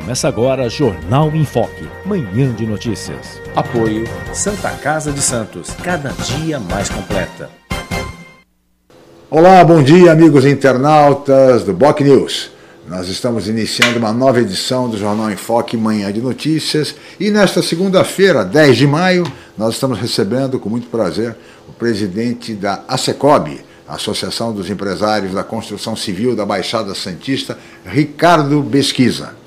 Começa agora Jornal em Foque, manhã de notícias. Apoio Santa Casa de Santos, cada dia mais completa. Olá, bom dia, amigos internautas do Boc News. Nós estamos iniciando uma nova edição do Jornal em Foque Manhã de Notícias e nesta segunda-feira, 10 de maio, nós estamos recebendo com muito prazer o presidente da ASECOB, Associação dos Empresários da Construção Civil da Baixada Santista, Ricardo Besquiza.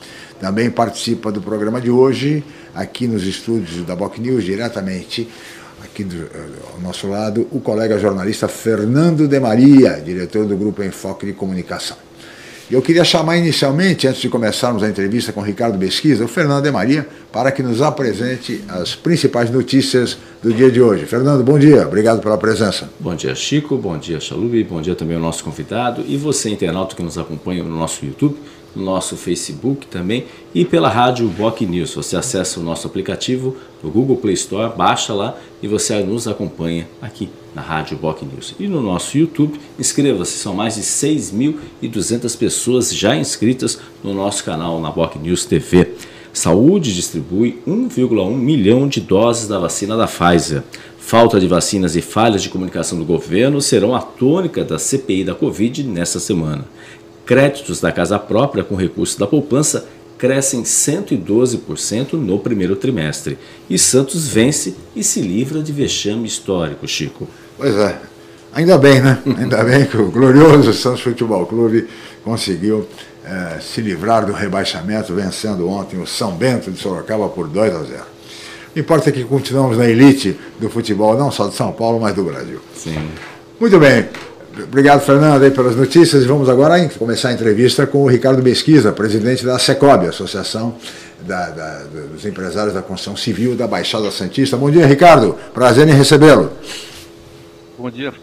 Também participa do programa de hoje, aqui nos estúdios da Boc News, diretamente aqui do, eh, ao nosso lado, o colega jornalista Fernando de Maria, diretor do Grupo Enfoque de Comunicação. Eu queria chamar inicialmente, antes de começarmos a entrevista com o Ricardo Besquiza, o Fernando de Maria, para que nos apresente as principais notícias do dia de hoje. Fernando, bom dia, obrigado pela presença. Bom dia, Chico, bom dia, Chalube, bom dia também ao nosso convidado e você, internauta que nos acompanha no nosso YouTube no nosso Facebook também e pela rádio Boc News. Você acessa o nosso aplicativo no Google Play Store, baixa lá e você nos acompanha aqui na rádio Boc News. E no nosso YouTube, inscreva-se, são mais de 6.200 pessoas já inscritas no nosso canal na Boc News TV. Saúde distribui 1,1 milhão de doses da vacina da Pfizer. Falta de vacinas e falhas de comunicação do governo serão a tônica da CPI da Covid nesta semana. Créditos da casa própria com recursos da poupança crescem 112% no primeiro trimestre. E Santos vence e se livra de vexame histórico, Chico. Pois é. Ainda bem, né? Ainda bem que o glorioso Santos Futebol Clube conseguiu é, se livrar do rebaixamento, vencendo ontem o São Bento de Sorocaba por 2 a 0. O importa é que continuamos na elite do futebol, não só de São Paulo, mas do Brasil. Sim. Muito bem. Obrigado, Fernando, aí pelas notícias. Vamos agora começar a entrevista com o Ricardo Mesquisa, presidente da SECOB, Associação da, da, dos Empresários da Construção Civil da Baixada Santista. Bom dia, Ricardo. Prazer em recebê-lo. Bom dia.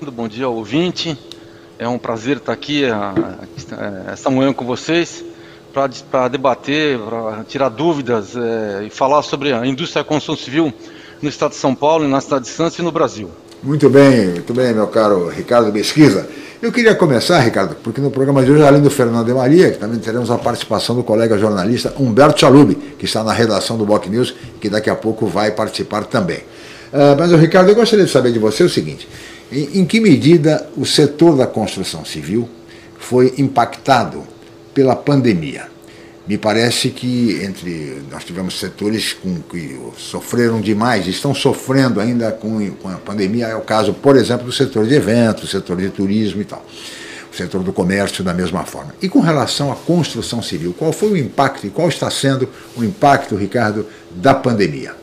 Bom dia, ouvinte. É um prazer estar aqui esta manhã com vocês para debater, para tirar dúvidas é, e falar sobre a indústria da construção civil no estado de São Paulo, na cidade de Santos e no Brasil. Muito bem, muito bem, meu caro Ricardo Mesquisa. Eu queria começar, Ricardo, porque no programa de hoje, além do Fernando de Maria, também teremos a participação do colega jornalista Humberto Chalube, que está na redação do Boc News, que daqui a pouco vai participar também. Uh, mas, Ricardo, eu gostaria de saber de você o seguinte: em, em que medida o setor da construção civil foi impactado pela pandemia? Me parece que entre nós tivemos setores com, que sofreram demais, estão sofrendo ainda com, com a pandemia, é o caso, por exemplo, do setor de eventos, setor de turismo e tal, o setor do comércio da mesma forma. E com relação à construção civil, qual foi o impacto e qual está sendo o impacto, Ricardo, da pandemia?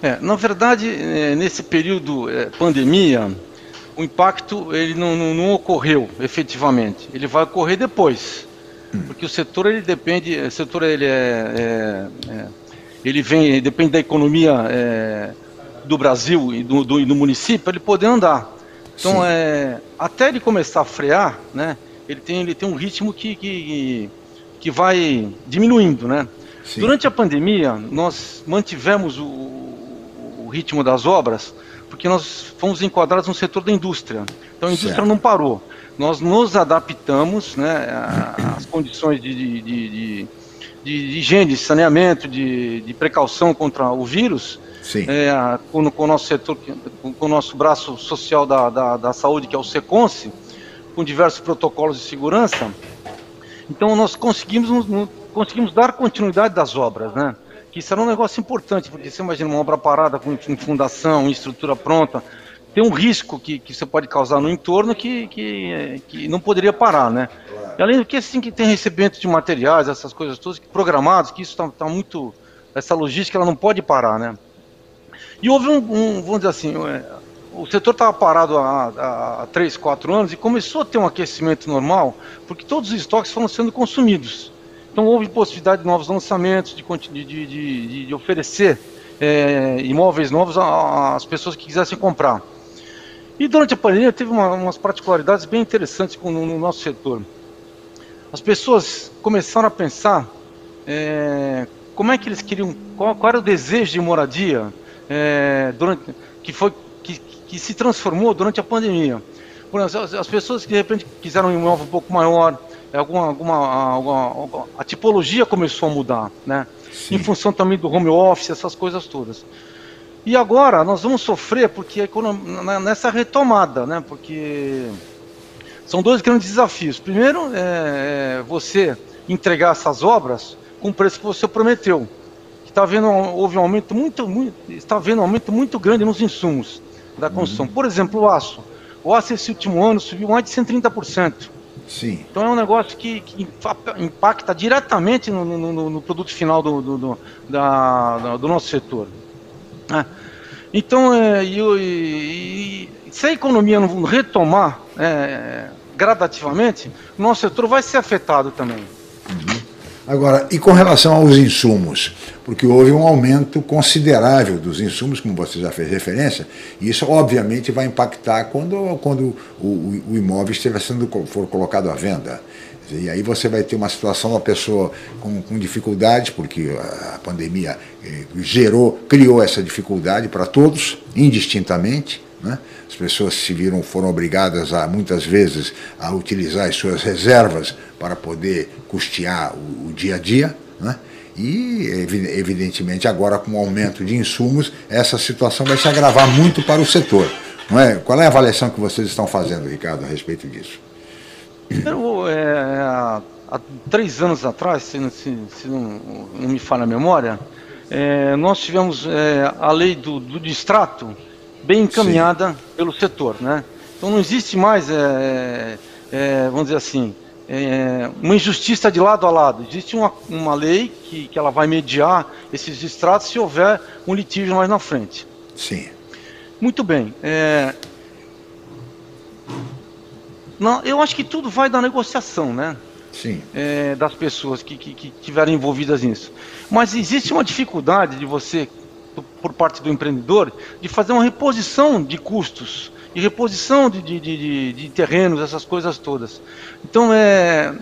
É, na verdade, é, nesse período é, pandemia, o impacto ele não, não, não ocorreu efetivamente, ele vai ocorrer depois porque o setor ele depende, o setor ele é, é, é ele vem, depende da economia é, do Brasil e do, do, e do município para ele poder andar. Então é, até ele começar a frear, né, ele tem, ele tem um ritmo que, que, que vai diminuindo, né? Sim. Durante a pandemia nós mantivemos o, o ritmo das obras porque nós fomos enquadrados no setor da indústria. Então a indústria certo. não parou nós nos adaptamos né, às condições de, de, de, de, de higiene, de saneamento, de, de precaução contra o vírus, é, com, com, o nosso setor, com, com o nosso braço social da, da, da saúde, que é o SECONSE, com diversos protocolos de segurança. Então nós conseguimos, conseguimos dar continuidade das obras, né? Que isso era um negócio importante, porque você imagina uma obra parada com fundação, estrutura pronta, tem um risco que, que você pode causar no entorno que, que, que não poderia parar, né? E além do que, assim, que tem recebimento de materiais, essas coisas todas programados, que isso está tá muito... Essa logística, ela não pode parar, né? E houve um, um vamos dizer assim, é, o setor estava parado há, há 3, 4 anos e começou a ter um aquecimento normal, porque todos os estoques foram sendo consumidos. Então houve possibilidade de novos lançamentos, de, de, de, de oferecer é, imóveis novos às pessoas que quisessem comprar. E durante a pandemia teve uma, umas particularidades bem interessantes no, no, nosso setor. As pessoas começaram a pensar é, como é que eles queriam, qual, qual, era o desejo de moradia é, durante, que foi que, que, se transformou durante a pandemia. Por exemplo, as, as pessoas que de repente quiseram um imóvel um pouco maior, alguma, alguma, alguma, a tipologia começou a mudar, né? Sim. Em função também do home office, essas coisas todas. E agora nós vamos sofrer porque economia, nessa retomada, né? Porque são dois grandes desafios. Primeiro é, é você entregar essas obras com o preço que você prometeu. Está vendo houve um aumento muito, muito está vendo um aumento muito grande nos insumos da construção. Uhum. Por exemplo, o aço. O aço esse último ano subiu mais de 130%. Sim. Então é um negócio que, que impacta diretamente no, no, no produto final do, do, do, da, do nosso setor. É. Então, é, e, e, se a economia não retomar é, gradativamente, o nosso setor vai ser afetado também. Agora, e com relação aos insumos? Porque houve um aumento considerável dos insumos, como você já fez referência, e isso obviamente vai impactar quando, quando o, o imóvel estiver sendo for colocado à venda. E aí você vai ter uma situação da pessoa com, com dificuldades, porque a pandemia eh, gerou, criou essa dificuldade para todos, indistintamente. Né? As pessoas se viram, foram obrigadas a muitas vezes a utilizar as suas reservas para poder custear o, o dia a dia. Né? E, evidentemente, agora com o aumento de insumos, essa situação vai se agravar muito para o setor. Não é? Qual é a avaliação que vocês estão fazendo, Ricardo, a respeito disso? Eu, é, há, três anos atrás, se, se, se não, não, me falha a memória, é, nós tivemos é, a lei do, do distrato, bem encaminhada Sim. pelo setor, né? Então não existe mais, é, é, vamos dizer assim, é, uma injustiça de lado a lado. Existe uma, uma lei que, que ela vai mediar esses distratos se houver um litígio mais na frente. Sim. Muito bem. É, não, eu acho que tudo vai da negociação, né? Sim. É, das pessoas que, que, que tiveram envolvidas nisso. Mas existe uma dificuldade de você por parte do empreendedor de fazer uma reposição de custos e reposição de, de, de, de terrenos, essas coisas todas. Então é,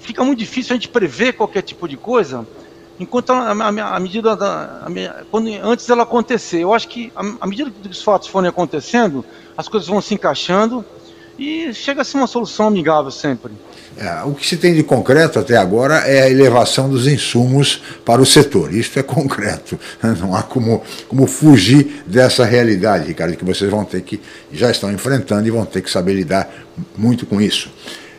fica muito difícil a gente prever qualquer tipo de coisa enquanto a, a, a medida da, a, quando, antes dela acontecer. Eu acho que à medida que os fatos forem acontecendo, as coisas vão se encaixando e chega a ser uma solução amigável sempre. É, o que se tem de concreto até agora é a elevação dos insumos para o setor. Isso é concreto. Não há como, como fugir dessa realidade, Ricardo, que vocês vão ter que, já estão enfrentando e vão ter que saber lidar muito com isso.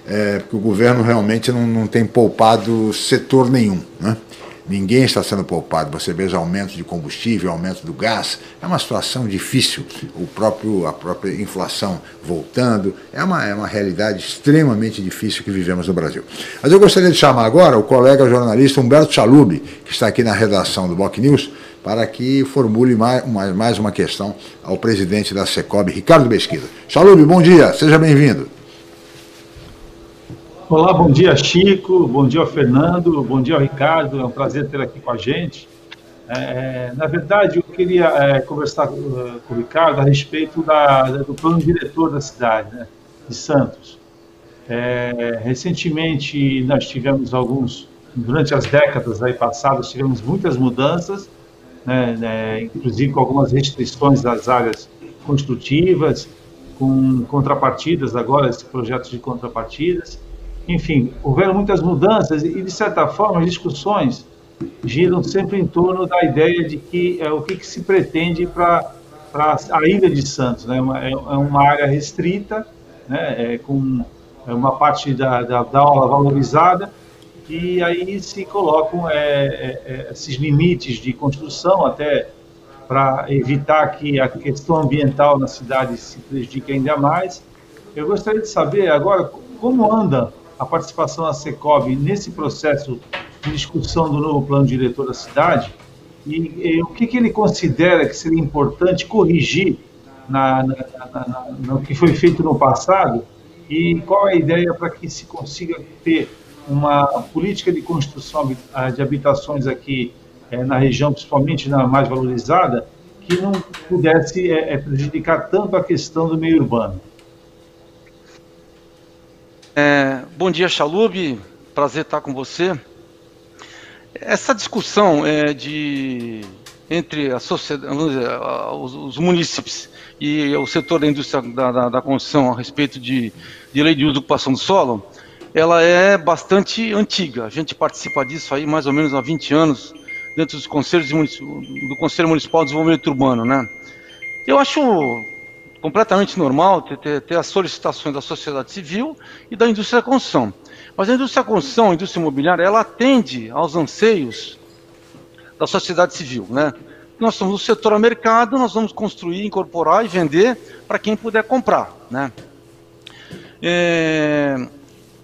É, porque o governo realmente não, não tem poupado setor nenhum. Né? Ninguém está sendo poupado. Você vê os aumentos de combustível, aumento do gás, é uma situação difícil. O próprio, a própria inflação voltando, é uma, é uma realidade extremamente difícil que vivemos no Brasil. Mas eu gostaria de chamar agora o colega jornalista Humberto Chalub, que está aqui na redação do Boc News, para que formule mais, mais uma questão ao presidente da Secob, Ricardo Mesquita. Chalub, bom dia, seja bem-vindo. Olá, bom dia, Chico, bom dia, Fernando, bom dia, Ricardo, é um prazer ter aqui com a gente. É, na verdade, eu queria é, conversar com, com, o Ricardo a respeito da, do plano diretor da cidade, né, de Santos. É, recentemente, nós tivemos alguns, durante as décadas aí passadas, tivemos muitas mudanças, né, né, inclusive com algumas restrições das áreas construtivas, com contrapartidas agora, esses projetos de contrapartidas enfim, houveram muitas mudanças e, de certa forma, as discussões giram sempre em torno da ideia de que é, o que, que se pretende para a ilha de Santos. Né? É, é uma área restrita, né? é, com é uma parte da, da, da aula valorizada, e aí se colocam é, é, é esses limites de construção até para evitar que a questão ambiental na cidade se prejudique ainda mais. Eu gostaria de saber agora como anda a participação da Secob nesse processo de discussão do novo plano diretor da cidade e, e o que, que, ele considera que seria importante corrigir na, na, na, no que foi feito no passado e qual a ideia para que se consiga ter uma política de construção de habitações aqui é, na região, principalmente na mais valorizada, que não pudesse é, prejudicar tanto a questão do meio urbano. É, bom dia, Chalub. Prazer estar com você. Essa discussão é, de entre a sociedade, dizer, os, os, municípios e o setor da indústria da, da, da construção a respeito de, de lei de uso e ocupação do solo, ela é bastante antiga. A gente participa disso aí mais ou menos há 20 anos dentro dos conselhos do Conselho Municipal de Desenvolvimento Urbano, né? Eu acho completamente normal ter, ter, ter, as solicitações da sociedade civil e da indústria da construção. Mas a indústria da construção, a indústria imobiliária, ela atende aos anseios da sociedade civil, né? Nós somos o setor a mercado, nós vamos construir, incorporar e vender para quem puder comprar, né? É,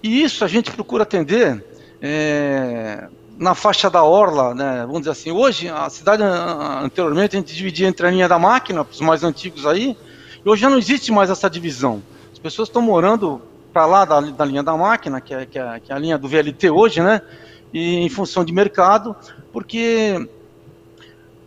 e isso a gente procura atender é, na faixa da orla, né? Vamos dizer assim, hoje a cidade anteriormente a gente dividia entre a linha da máquina, os mais antigos aí, e hoje já não existe mais essa divisão. As pessoas estão morando para lá da, da, linha da máquina, que é, que, é, que é a linha do VLT hoje, né? E em função de mercado, porque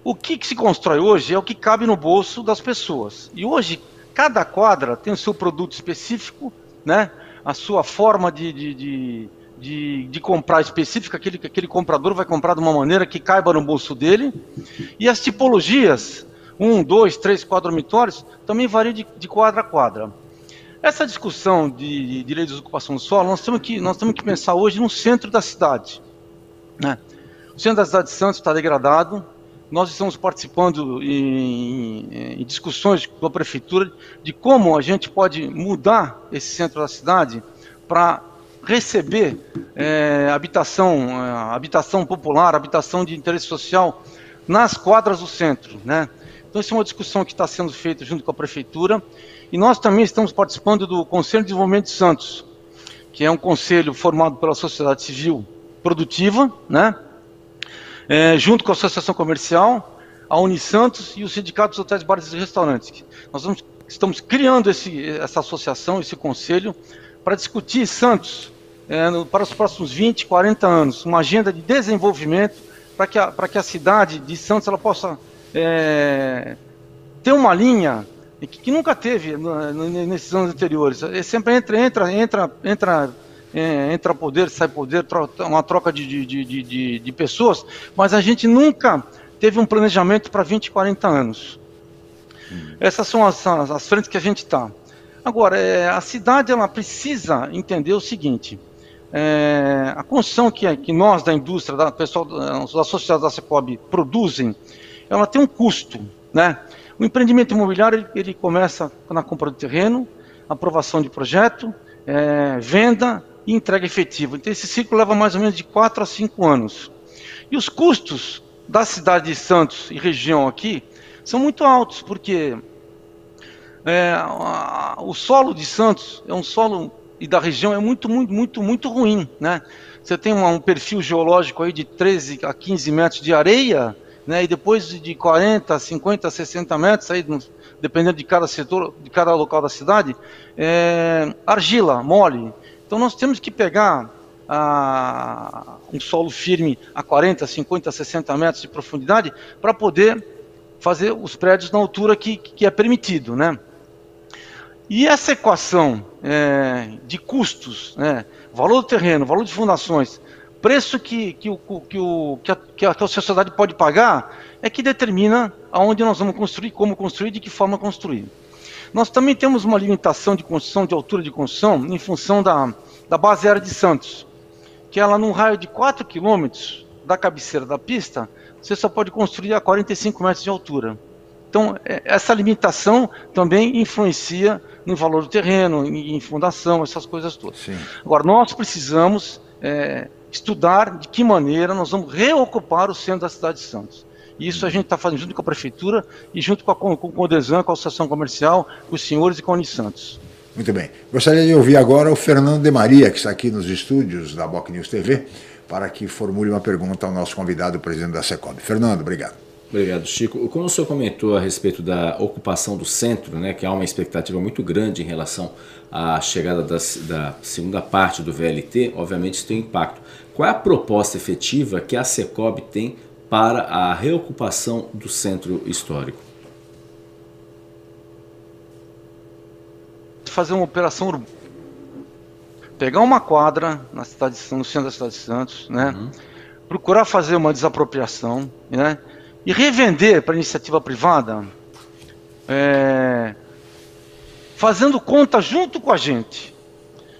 o que, que, se constrói hoje é o que cabe no bolso das pessoas. E hoje, cada quadra tem o seu produto específico, né? a sua forma de, de, de, de, de comprar específica, aquele, aquele comprador vai comprar de uma maneira que caiba no bolso dele. E as tipologias, um, dois, três, quatro dormitórios, também variam de, de quadra a quadra. Essa discussão de, lei de ocupação do solo, nós temos que, nós temos que pensar hoje no centro da cidade. Né? O centro da cidade de Santos está degradado, nós estamos participando em, em, discussões com a prefeitura de como a gente pode mudar esse centro da cidade para receber é, habitação, é, habitação popular, habitação de interesse social nas quadras do centro, né? Então, isso é uma discussão que está sendo feita junto com a prefeitura e nós também estamos participando do Conselho de Desenvolvimento de Santos, que é um conselho formado pela sociedade civil produtiva, né? é, junto com a Associação Comercial, a Unisantos e o Sindicato dos Hotéis, Bares e Restaurantes. Nós vamos, estamos criando esse, essa associação, esse conselho, para discutir Santos é, no, para os próximos 20, 40 anos, uma agenda de desenvolvimento para que, a, que a cidade de Santos ela possa é, ter uma linha que, que nunca teve no, no, nesses anos anteriores. Ele sempre entra, entra, entra, entra é, entra poder, sai poder, uma troca de, de, de, de, de pessoas, mas a gente nunca teve um planejamento para 20, 40 anos. Hum. Essas são as, as, as, frentes que a gente está. Agora, é, a cidade ela precisa entender o seguinte: é, a construção que, que nós da indústria, da pessoal, os associados da Secob produzem, ela tem um custo, né? O empreendimento imobiliário ele, ele começa na compra do terreno, aprovação de projeto, é, venda e entrega efetiva. Então, esse ciclo leva mais ou menos de 4 a 5 anos. E os custos da cidade de Santos e região aqui são muito altos, porque é, a, o solo de Santos é um solo e da região é muito, muito, muito, muito ruim, né? Você tem uma, um perfil geológico aí de 13 a 15 metros de areia, né? E depois de 40, 50, 60 metros aí, dependendo de cada setor, de cada local da cidade, é, argila, mole. Então nós temos que pegar ah, um solo firme a 40, 50, 60 metros de profundidade para poder fazer os prédios na altura que, que é permitido, né? E essa equação é, de custos, né, valor do terreno, valor de fundações, preço que, que, o, que, o, que, a, que a sociedade pode pagar, é que determina aonde nós vamos construir, como construir, de que forma construir. Nós também temos uma limitação de construção, de altura de construção, em função da, da base aérea de Santos, que ela, num raio de 4 quilômetros da cabeceira da pista, você só pode construir a 45 metros de altura. Então, é, essa limitação também influencia no valor do terreno, em, fundação, essas coisas todas. Sim. Agora, nós precisamos é, estudar de que maneira nós vamos reocupar o centro da cidade de Santos. E isso a gente está fazendo junto com a Prefeitura e junto com, a, com, com o Codesan, com a Associação Comercial, com os senhores e com a Unisantos. Muito bem. Gostaria de ouvir agora o Fernando de Maria, que está aqui nos estúdios da Boc News TV, para que formule uma pergunta ao nosso convidado, o presidente da Secob. Fernando, obrigado. Obrigado, Chico. Como o senhor comentou a respeito da ocupação do centro, né, que há uma expectativa muito grande em relação à chegada da, da segunda parte do VLT, obviamente isso tem impacto. Qual é a proposta efetiva que a Secob tem para a reocupação do centro histórico? Fazer uma operação urbana. Pegar uma quadra na cidade, no centro da cidade de Santos, né? Uhum. Procurar fazer uma desapropriação, né? e revender para iniciativa privada, é, fazendo conta junto com a gente.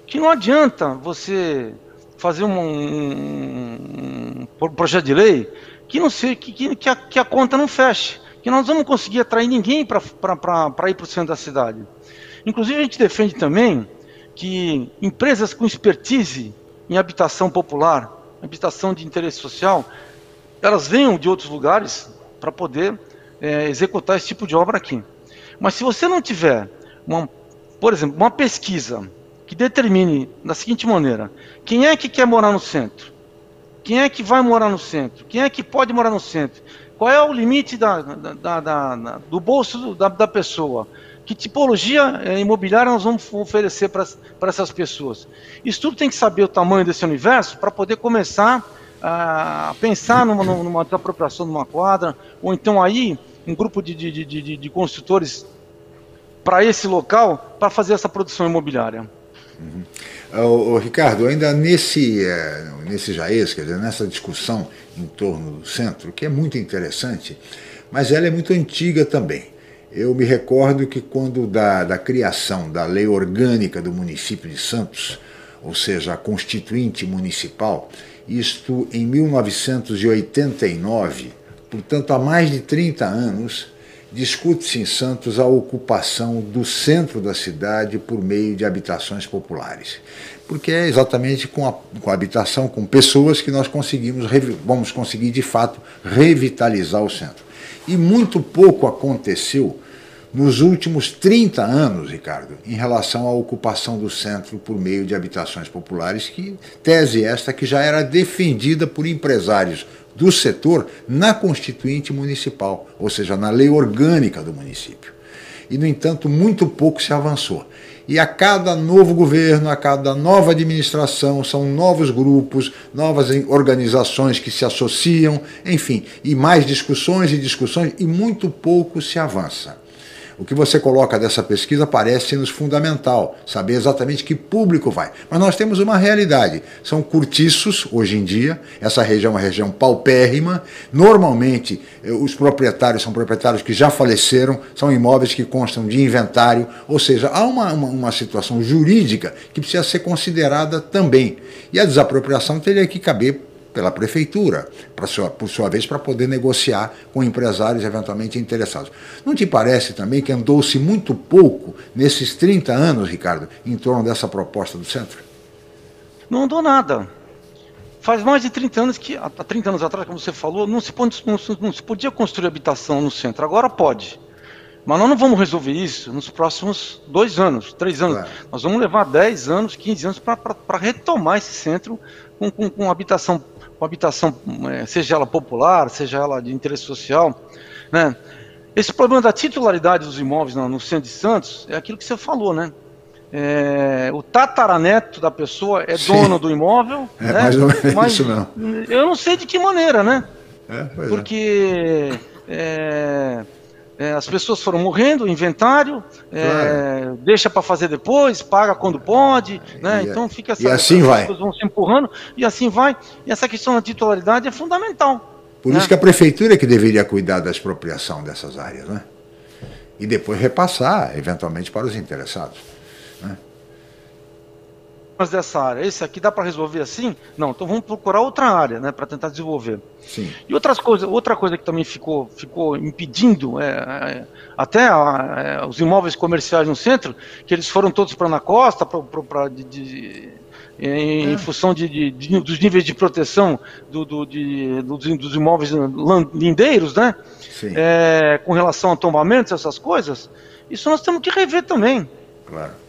Que não adianta você fazer um, um, um projeto de lei que não sei que, que, a, que a conta não feche, que nós vamos conseguir atrair ninguém para ir para o centro da cidade. Inclusive a gente defende também que empresas com expertise em habitação popular, habitação de interesse social, elas venham de outros lugares para poder é, executar esse tipo de obra aqui. Mas se você não tiver, uma, por exemplo, uma pesquisa que determine da seguinte maneira: quem é que quer morar no centro? Quem é que vai morar no centro? Quem é que pode morar no centro? Qual é o limite da, da, da, do bolso da, da pessoa? Que tipologia é, imobiliária nós vamos oferecer para essas pessoas? Isso tudo tem que saber o tamanho desse universo para poder começar a pensar numa, numa desapropriação de uma quadra, ou então aí um grupo de, de, de, de construtores para esse local para fazer essa produção imobiliária. Uhum. O, o, Ricardo, ainda nesse, é, nesse jaez, quer dizer, nessa discussão em torno do centro, que é muito interessante, mas ela é muito antiga também. Eu me recordo que quando da, da criação da lei orgânica do município de Santos, ou seja, a constituinte municipal, isto em 1989, portanto há mais de 30 anos, discute-se em Santos a ocupação do centro da cidade por meio de habitações populares. Porque é exatamente com a, com a habitação, com pessoas, que nós conseguimos, vamos conseguir de fato revitalizar o centro. E muito pouco aconteceu nos últimos 30 anos, Ricardo, em relação à ocupação do centro por meio de habitações populares, que tese esta que já era defendida por empresários do setor na Constituinte Municipal, ou seja, na lei orgânica do município. E, no entanto, muito pouco se avançou. E a cada novo governo, a cada nova administração, são novos grupos, novas organizações que se associam, enfim, e mais discussões e discussões, e muito pouco se avança. O que você coloca dessa pesquisa parece-nos fundamental, saber exatamente que público vai. Mas nós temos uma realidade: são curtiços hoje em dia, essa região é uma região paupérrima. Normalmente, eh, os proprietários são proprietários que já faleceram, são imóveis que constam de inventário, ou seja, há uma, uma, uma situação jurídica que precisa ser considerada também. E a desapropriação teria que caber pela prefeitura, sua, por sua vez, para poder negociar com empresários eventualmente interessados. Não te parece também que andou-se muito pouco nesses 30 anos, Ricardo, em torno dessa proposta do centro? Não andou nada. Faz mais de 30 anos que, há 30 anos atrás, como você falou, não se, não, não se podia construir habitação no centro. Agora pode. Mas nós não vamos resolver isso nos próximos dois anos, três anos. Claro. Nós vamos levar 10 anos, 15 anos para retomar esse centro com, com, com habitação com habitação, é, seja ela popular, seja ela de interesse social, né? Esse problema da titularidade dos imóveis no, centro de Santos é aquilo que você falou, né? É, o tataraneto da pessoa é Sim. dono do imóvel, é, né? mais ou menos mas isso mesmo. eu não sei de que maneira, né? É, é. Porque é, é, as pessoas foram morrendo, inventário, é, deixa para fazer depois, paga quando pode, né? E, então fica essa, e assim vai. pessoas vão se empurrando e assim vai. E essa questão da titularidade é fundamental. Por né? isso que a prefeitura é que deveria cuidar da expropriação dessas áreas, né? E depois repassar, eventualmente, para os interessados. Dessa área. Esse aqui dá para resolver assim? Não, então vamos procurar outra área, né, para tentar desenvolver. Sim. E outras coisas, outra coisa que também ficou, ficou impedindo, é, é até a, é, os imóveis comerciais no centro, que eles foram todos para na costa, pra de, de, em, é. função de, de, dos níveis de proteção do, do, dos imóveis lindeiros, né? É, com relação a tombamentos, essas coisas. Isso nós temos que rever também. Claro.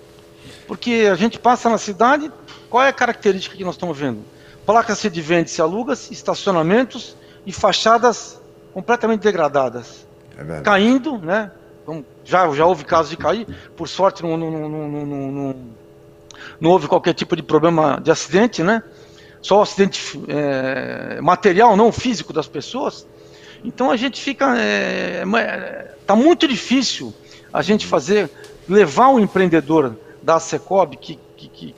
Porque a gente passa na cidade, qual é a característica que nós estamos vendo? Placas de vende se aluga estacionamentos e fachadas completamente degradadas. É caindo, né? Já, já houve casos de cair, por sorte não, não, não, não, não houve qualquer tipo de problema de acidente, né? Só acidente é, material, não físico das pessoas. Então a gente fica. É, é, tá muito difícil a gente fazer, levar o empreendedor da Secob, que, que, que,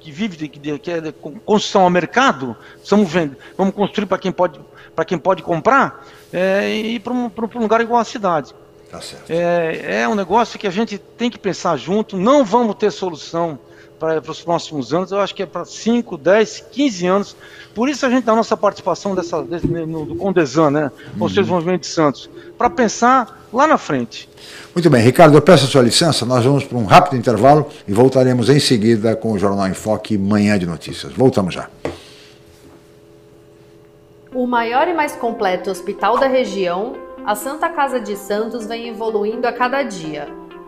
que vive de, que é construção ao mercado, vamos, vender, vamos construir para quem pode para quem pode comprar é, e ir para um, um, lugar igual a cidade. Tá é, é um negócio que a gente tem que pensar junto, não vamos ter solução para os próximos anos, eu acho que é para 5, 10, 15 anos. Por isso a gente dá a nossa participação dessa, desse, no, do Condesan, né? Conselho uhum. de Desenvolvimento de Santos, para pensar lá na frente. Muito bem, Ricardo, eu peço a sua licença, nós vamos para um rápido intervalo e voltaremos em seguida com o Jornal em Foque Manhã de Notícias. Voltamos já. O maior e mais completo hospital da região, a Santa Casa de Santos vem evoluindo a cada dia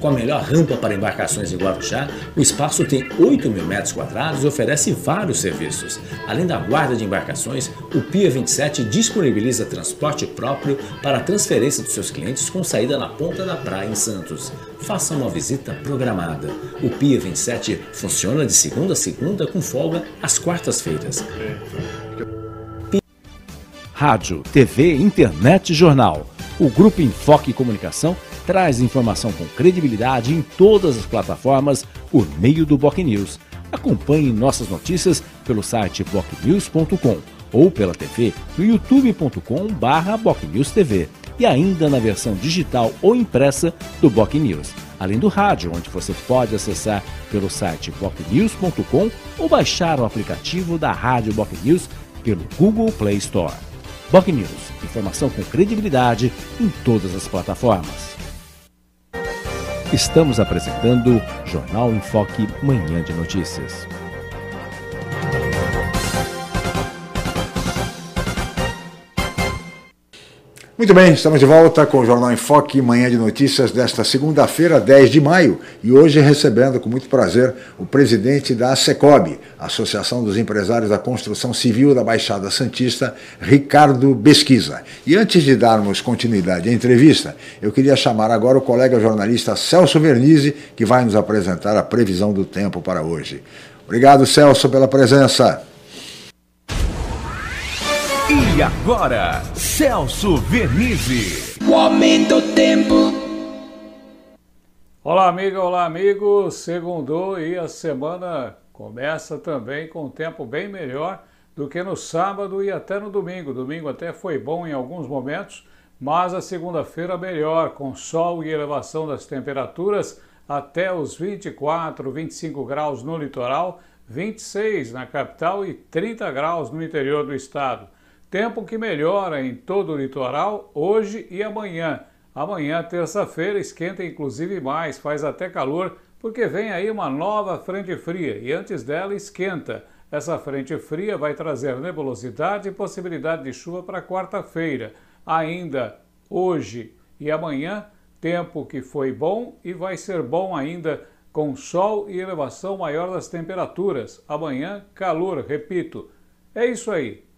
Com a melhor rampa para embarcações em Guarujá, o espaço tem 8 mil metros quadrados e oferece vários serviços. Além da guarda de embarcações, o Pia 27 disponibiliza transporte próprio para a transferência dos seus clientes com saída na ponta da praia em Santos. Faça uma visita programada. O Pia 27 funciona de segunda a segunda com folga às quartas-feiras. Rádio, TV, internet e jornal. O Grupo Enfoque Comunicação traz informação com credibilidade em todas as plataformas por meio do Boc News. Acompanhe nossas notícias pelo site bocnews.com ou pela TV no youtube.com/bocnewstv e ainda na versão digital ou impressa do Boc News, além do rádio, onde você pode acessar pelo site bocnews.com ou baixar o aplicativo da Rádio Boc News pelo Google Play Store. Boc News, informação com credibilidade em todas as plataformas. Estamos apresentando Jornal em Foque Manhã de Notícias. Muito bem, estamos de volta com o Jornal em Foque, manhã de notícias desta segunda-feira, 10 de maio, e hoje recebendo com muito prazer o presidente da ASECOB, Associação dos Empresários da Construção Civil da Baixada Santista, Ricardo Besquiza. E antes de darmos continuidade à entrevista, eu queria chamar agora o colega jornalista Celso Vernizzi, que vai nos apresentar a previsão do tempo para hoje. Obrigado, Celso, pela presença. E agora, Celso Vernizzi. O aumento do tempo. Olá, amiga, olá, amigo. Segundo e a semana começa também com um tempo bem melhor do que no sábado e até no domingo. Domingo até foi bom em alguns momentos, mas a segunda-feira melhor, com sol e elevação das temperaturas até os 24, 25 graus no litoral, 26 na capital e 30 graus no interior do estado. Tempo que melhora em todo o litoral hoje e amanhã. Amanhã, terça-feira, esquenta inclusive mais, faz até calor, porque vem aí uma nova frente fria e antes dela esquenta. Essa frente fria vai trazer nebulosidade e possibilidade de chuva para quarta-feira. Ainda hoje e amanhã, tempo que foi bom e vai ser bom ainda com sol e elevação maior das temperaturas. Amanhã, calor, repito. É isso aí.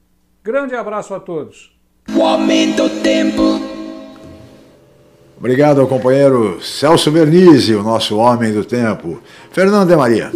Grande abraço a todos. O aumento tempo. Obrigado ao companheiro Celso Vernizzi, o nosso homem do tempo. Fernando de Maria,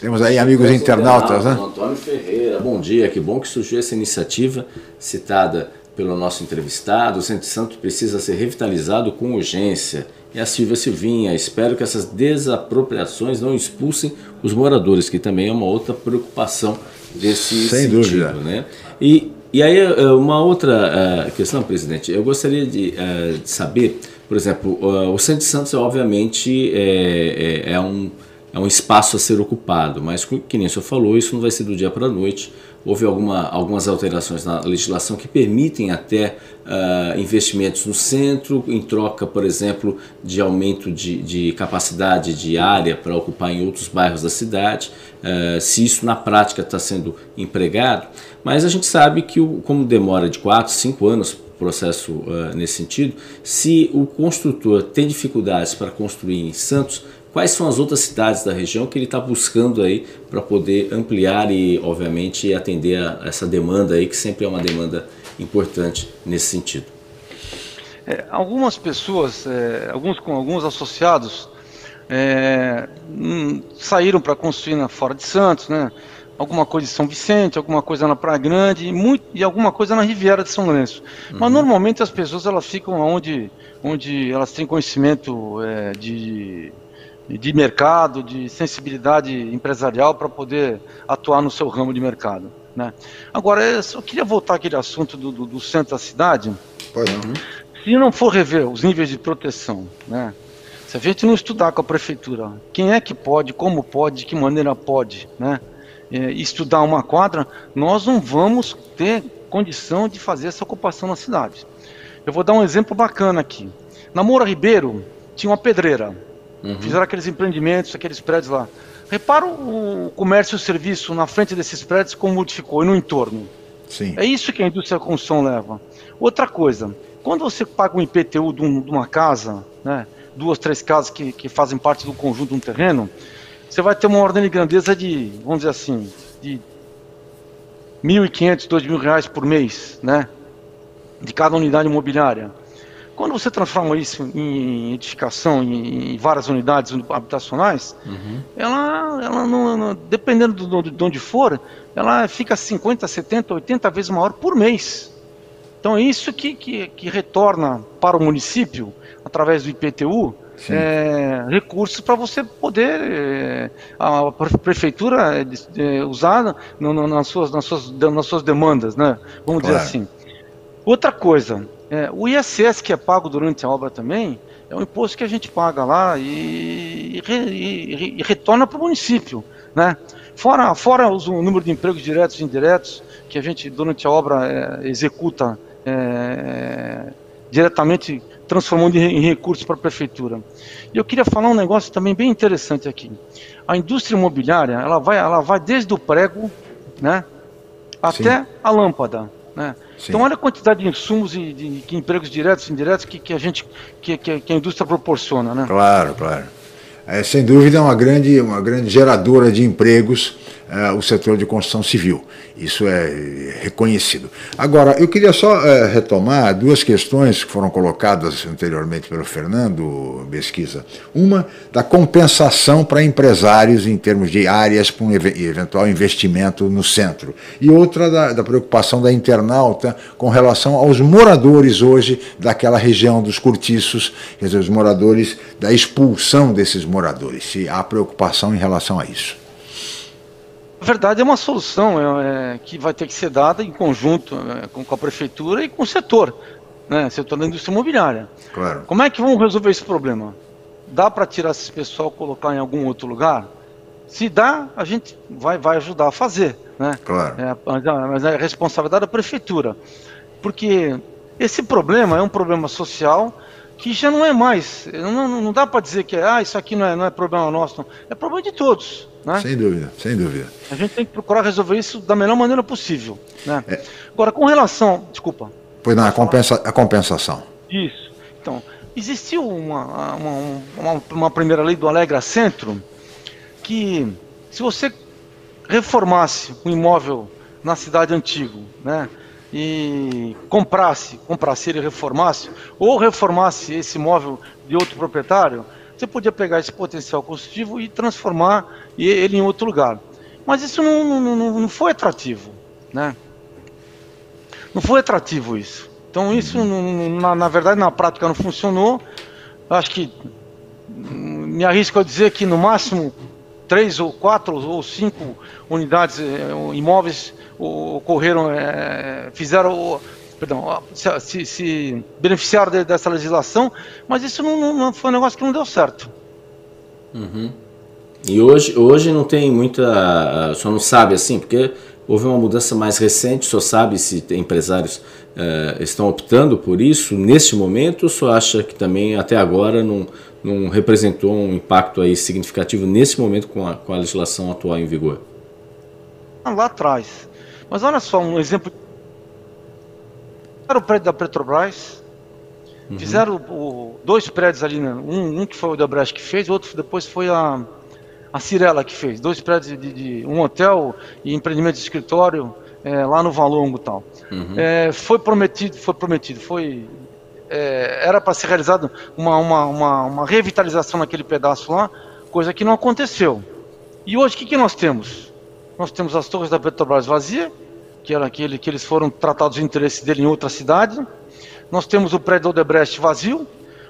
temos aí amigos internautas, né? Antônio Ferreira, bom dia, que bom que surgiu essa iniciativa citada pelo nosso entrevistado. O Centro Santo precisa ser revitalizado com urgência. E a Silvia Silvinha, espero que essas desapropriações não expulsem os moradores, que também é uma outra preocupação desse Sem sentido. Dúvida. Né? E e aí, eh, uma outra uh, questão, presidente, eu gostaria de, de saber, por exemplo, o Santos Santos, obviamente, é, é, é, um, é um espaço a ser ocupado, mas que nem o senhor falou, isso não vai ser do dia para a noite. Houve alguma, algumas alterações na legislação que permitem até uh, investimentos no centro, em troca, por exemplo, de aumento de, de capacidade de área para ocupar em outros bairros da cidade, uh, se isso na prática está sendo empregado. Mas a gente sabe que, o, como demora de 4, 5 anos processo uh, nesse sentido, se o construtor tem dificuldades para construir em Santos, quais são as outras cidades da região que ele está buscando aí para poder ampliar e, obviamente, atender a essa demanda aí, que sempre é uma demanda importante nesse sentido. É, algumas pessoas, é, alguns com alguns associados, é, hum, saíram para construir na, fora de Santos, né? Alguma coisa em São Vicente, alguma coisa na Praia Grande e, muito, e alguma coisa na Riviera de São Lourenço. Uhum. Mas normalmente as pessoas elas ficam onde, onde elas têm conhecimento é, de de mercado, de sensibilidade empresarial para poder atuar no seu ramo de mercado. Né? Agora, eu só queria voltar àquele assunto do, do, do centro da cidade. Pois não. Se não for rever os níveis de proteção, né? se a gente não estudar com a prefeitura quem é que pode, como pode, de que maneira pode, né? É, estudar uma quadra, nós não vamos ter condição de fazer essa ocupação na cidade. Eu vou dar um exemplo bacana aqui. Na Moura Ribeiro tinha uma pedreira. Uhum. Fizeram aqueles empreendimentos, aqueles prédios lá. Repara o comércio e o serviço na frente desses prédios como modificou e no entorno. Sim. É isso que a indústria da construção leva. Outra coisa, quando você paga um IPTU de, um, de uma casa, né, duas, três casas que, que fazem parte do conjunto de um terreno, você vai ter uma ordem de grandeza de, vamos dizer assim, de 1.500, 2.000 reais por mês, né? De cada unidade imobiliária. Quando você transforma isso em edificação, em, várias unidades habitacionais, uhum. ela, ela não, não, dependendo do, de onde for, ela fica 50, 70, 80 vezes maior por mês. Então é isso que, que, que retorna para o município, através do IPTU, é, recursos para você poder é, a prefeitura é, usar no, no, nas, suas, nas, suas, nas suas demandas, né? Vamos claro. dizer assim. Outra coisa, é, o ISS que é pago durante a obra também é um imposto que a gente paga lá e, e, e, e retorna para o município, né? Fora, fora os, o número de empregos diretos e indiretos que a gente durante a obra é, executa é, diretamente transformando em, recursos para a prefeitura. E eu queria falar um negócio também bem interessante aqui. A indústria imobiliária ela vai, ela vai desde o prego, né, até Sim. a lâmpada, né? Então olha a quantidade de insumos e de, de empregos diretos e indiretos que, que a gente que, que, a indústria proporciona, né? Claro, claro. É, sem dúvida é uma grande, uma grande geradora de empregos uh, o setor de construção civil. Isso é reconhecido. Agora, eu queria só uh, retomar duas questões que foram colocadas anteriormente pelo Fernando Pesquisa. Uma, da compensação para empresários em termos de áreas para um eventual investimento no centro. E outra, da, da preocupação da internauta com relação aos moradores hoje daquela região dos cortiços, quer dizer, os moradores, da expulsão desses moradores. Se há preocupação em relação a isso. Na verdade, é uma solução é, é, que vai ter que ser dada em conjunto é, com, com, a prefeitura e com o setor, né, setor da indústria imobiliária. Claro. Como é que vamos resolver esse problema? Dá para tirar esse pessoal colocar em algum outro lugar? Se dá, a gente vai, vai ajudar a fazer. Né? Claro. É, mas é responsabilidade da prefeitura. Porque esse problema é um problema social que já não é mais. Não, não dá para dizer que é, ah, isso aqui não é, não é problema nosso. Não. É problema de todos. Né? Sem dúvida, sem dúvida. A gente tem que procurar resolver isso da melhor maneira possível. Né? É. Agora, com relação. Desculpa. Pois não, a, compensa, a compensação. Isso. Então, existiu uma, uma, uma, uma primeira lei do Alegra Centro que, se você reformasse um imóvel na cidade antiga, né? e comprasse, comprasse ele reformasse, ou reformasse esse imóvel de outro proprietário, você podia pegar esse potencial construtivo e transformar ele em outro lugar. Mas isso não, não, não foi atrativo, né? Não foi atrativo isso. Então isso, na, na verdade, na prática não funcionou. Acho que me arrisco a dizer que no máximo três ou quatro ou cinco unidades eh, imóveis ocorreram, eh, fizeram perdão, se, se beneficiaram de, dessa legislação, mas isso não, não, foi um negócio que não deu certo. Uhum. E hoje, hoje não tem muita. Só não sabe assim, porque houve uma mudança mais recente, só sabe se empresários uh, estão optando por isso neste momento, ou só acha que também até agora não, não representou um impacto aí significativo nesse momento com a, com a legislação atual em vigor? Ah, lá atrás. Mas olha só, um exemplo. Era o prédio da Petrobras, uhum. fizeram o, dois prédios ali, né? um, um que foi o Debrecht que fez, outro depois foi a, a Cirela que fez, dois prédios de, de um hotel e empreendimento de escritório é, lá no Valongo e tal. Uhum. É, foi prometido, foi prometido, foi é, era para ser realizado uma, uma, uma, uma, revitalização naquele pedaço lá, coisa que não aconteceu. E hoje o que, que nós temos? Nós temos as torres da Petrobras vazia, que era aquele que eles foram tratados de interesse dele em outra cidade. Nós temos o prédio do Odebrecht vazio,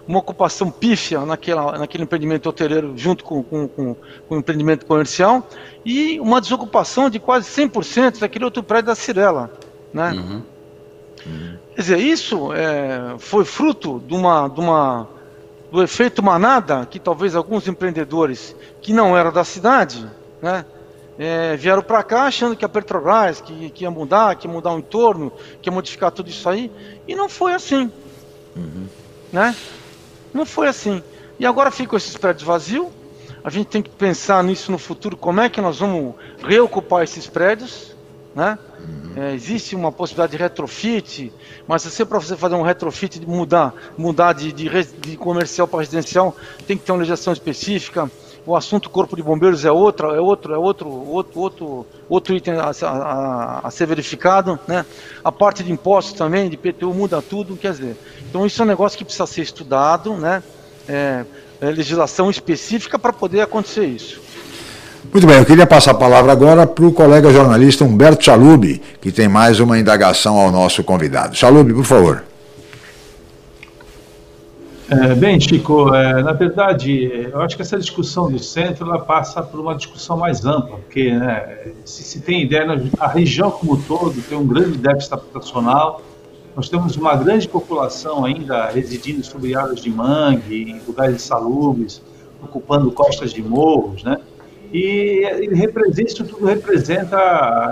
uma ocupação pífia naquela, naquele empreendimento hoteleiro junto com, com, com, com o empreendimento comercial e uma desocupação de quase 100% daquele outro prédio da Cirela. Né? Uhum. Uhum. Quer dizer, isso é, foi fruto de uma, de uma, do efeito manada que talvez alguns empreendedores que não eram da cidade né, é, vieram para cá achando que a Petrobras que, que, ia mudar, que ia mudar o entorno, que ia modificar tudo isso aí, e não foi assim. Uhum. Né? Não foi assim. E agora ficam esses prédios vazios. A gente tem que pensar nisso no futuro, como é que nós vamos reocupar esses prédios, né? Uhum. É, existe uma possibilidade de retrofit, mas se para você fazer um retrofit de mudar, mudar de, de, de comercial para residencial, tem que ter uma legislação específica. O assunto corpo de bombeiros é outro, é outro, é outro, outro, outro, outro item a, a, a ser verificado, né? A parte de impostos também, de PTU muda tudo, quer dizer. Então isso é um negócio que precisa ser estudado, né? É, é legislação específica para poder acontecer isso. Muito bem, eu queria passar a palavra agora para o colega jornalista Humberto Chalubi, que tem mais uma indagação ao nosso convidado. Chalubi, por favor. É, bem, Chico, é, na verdade, eu acho que essa discussão do centro ela passa por uma discussão mais ampla, porque né, se, se tem ideia, a região como um todo tem um grande déficit habitacional, nós temos uma grande população ainda residindo sobre áreas de mangue, em lugares insalubres, ocupando costas de morros, né? E ele representa, isso tudo representa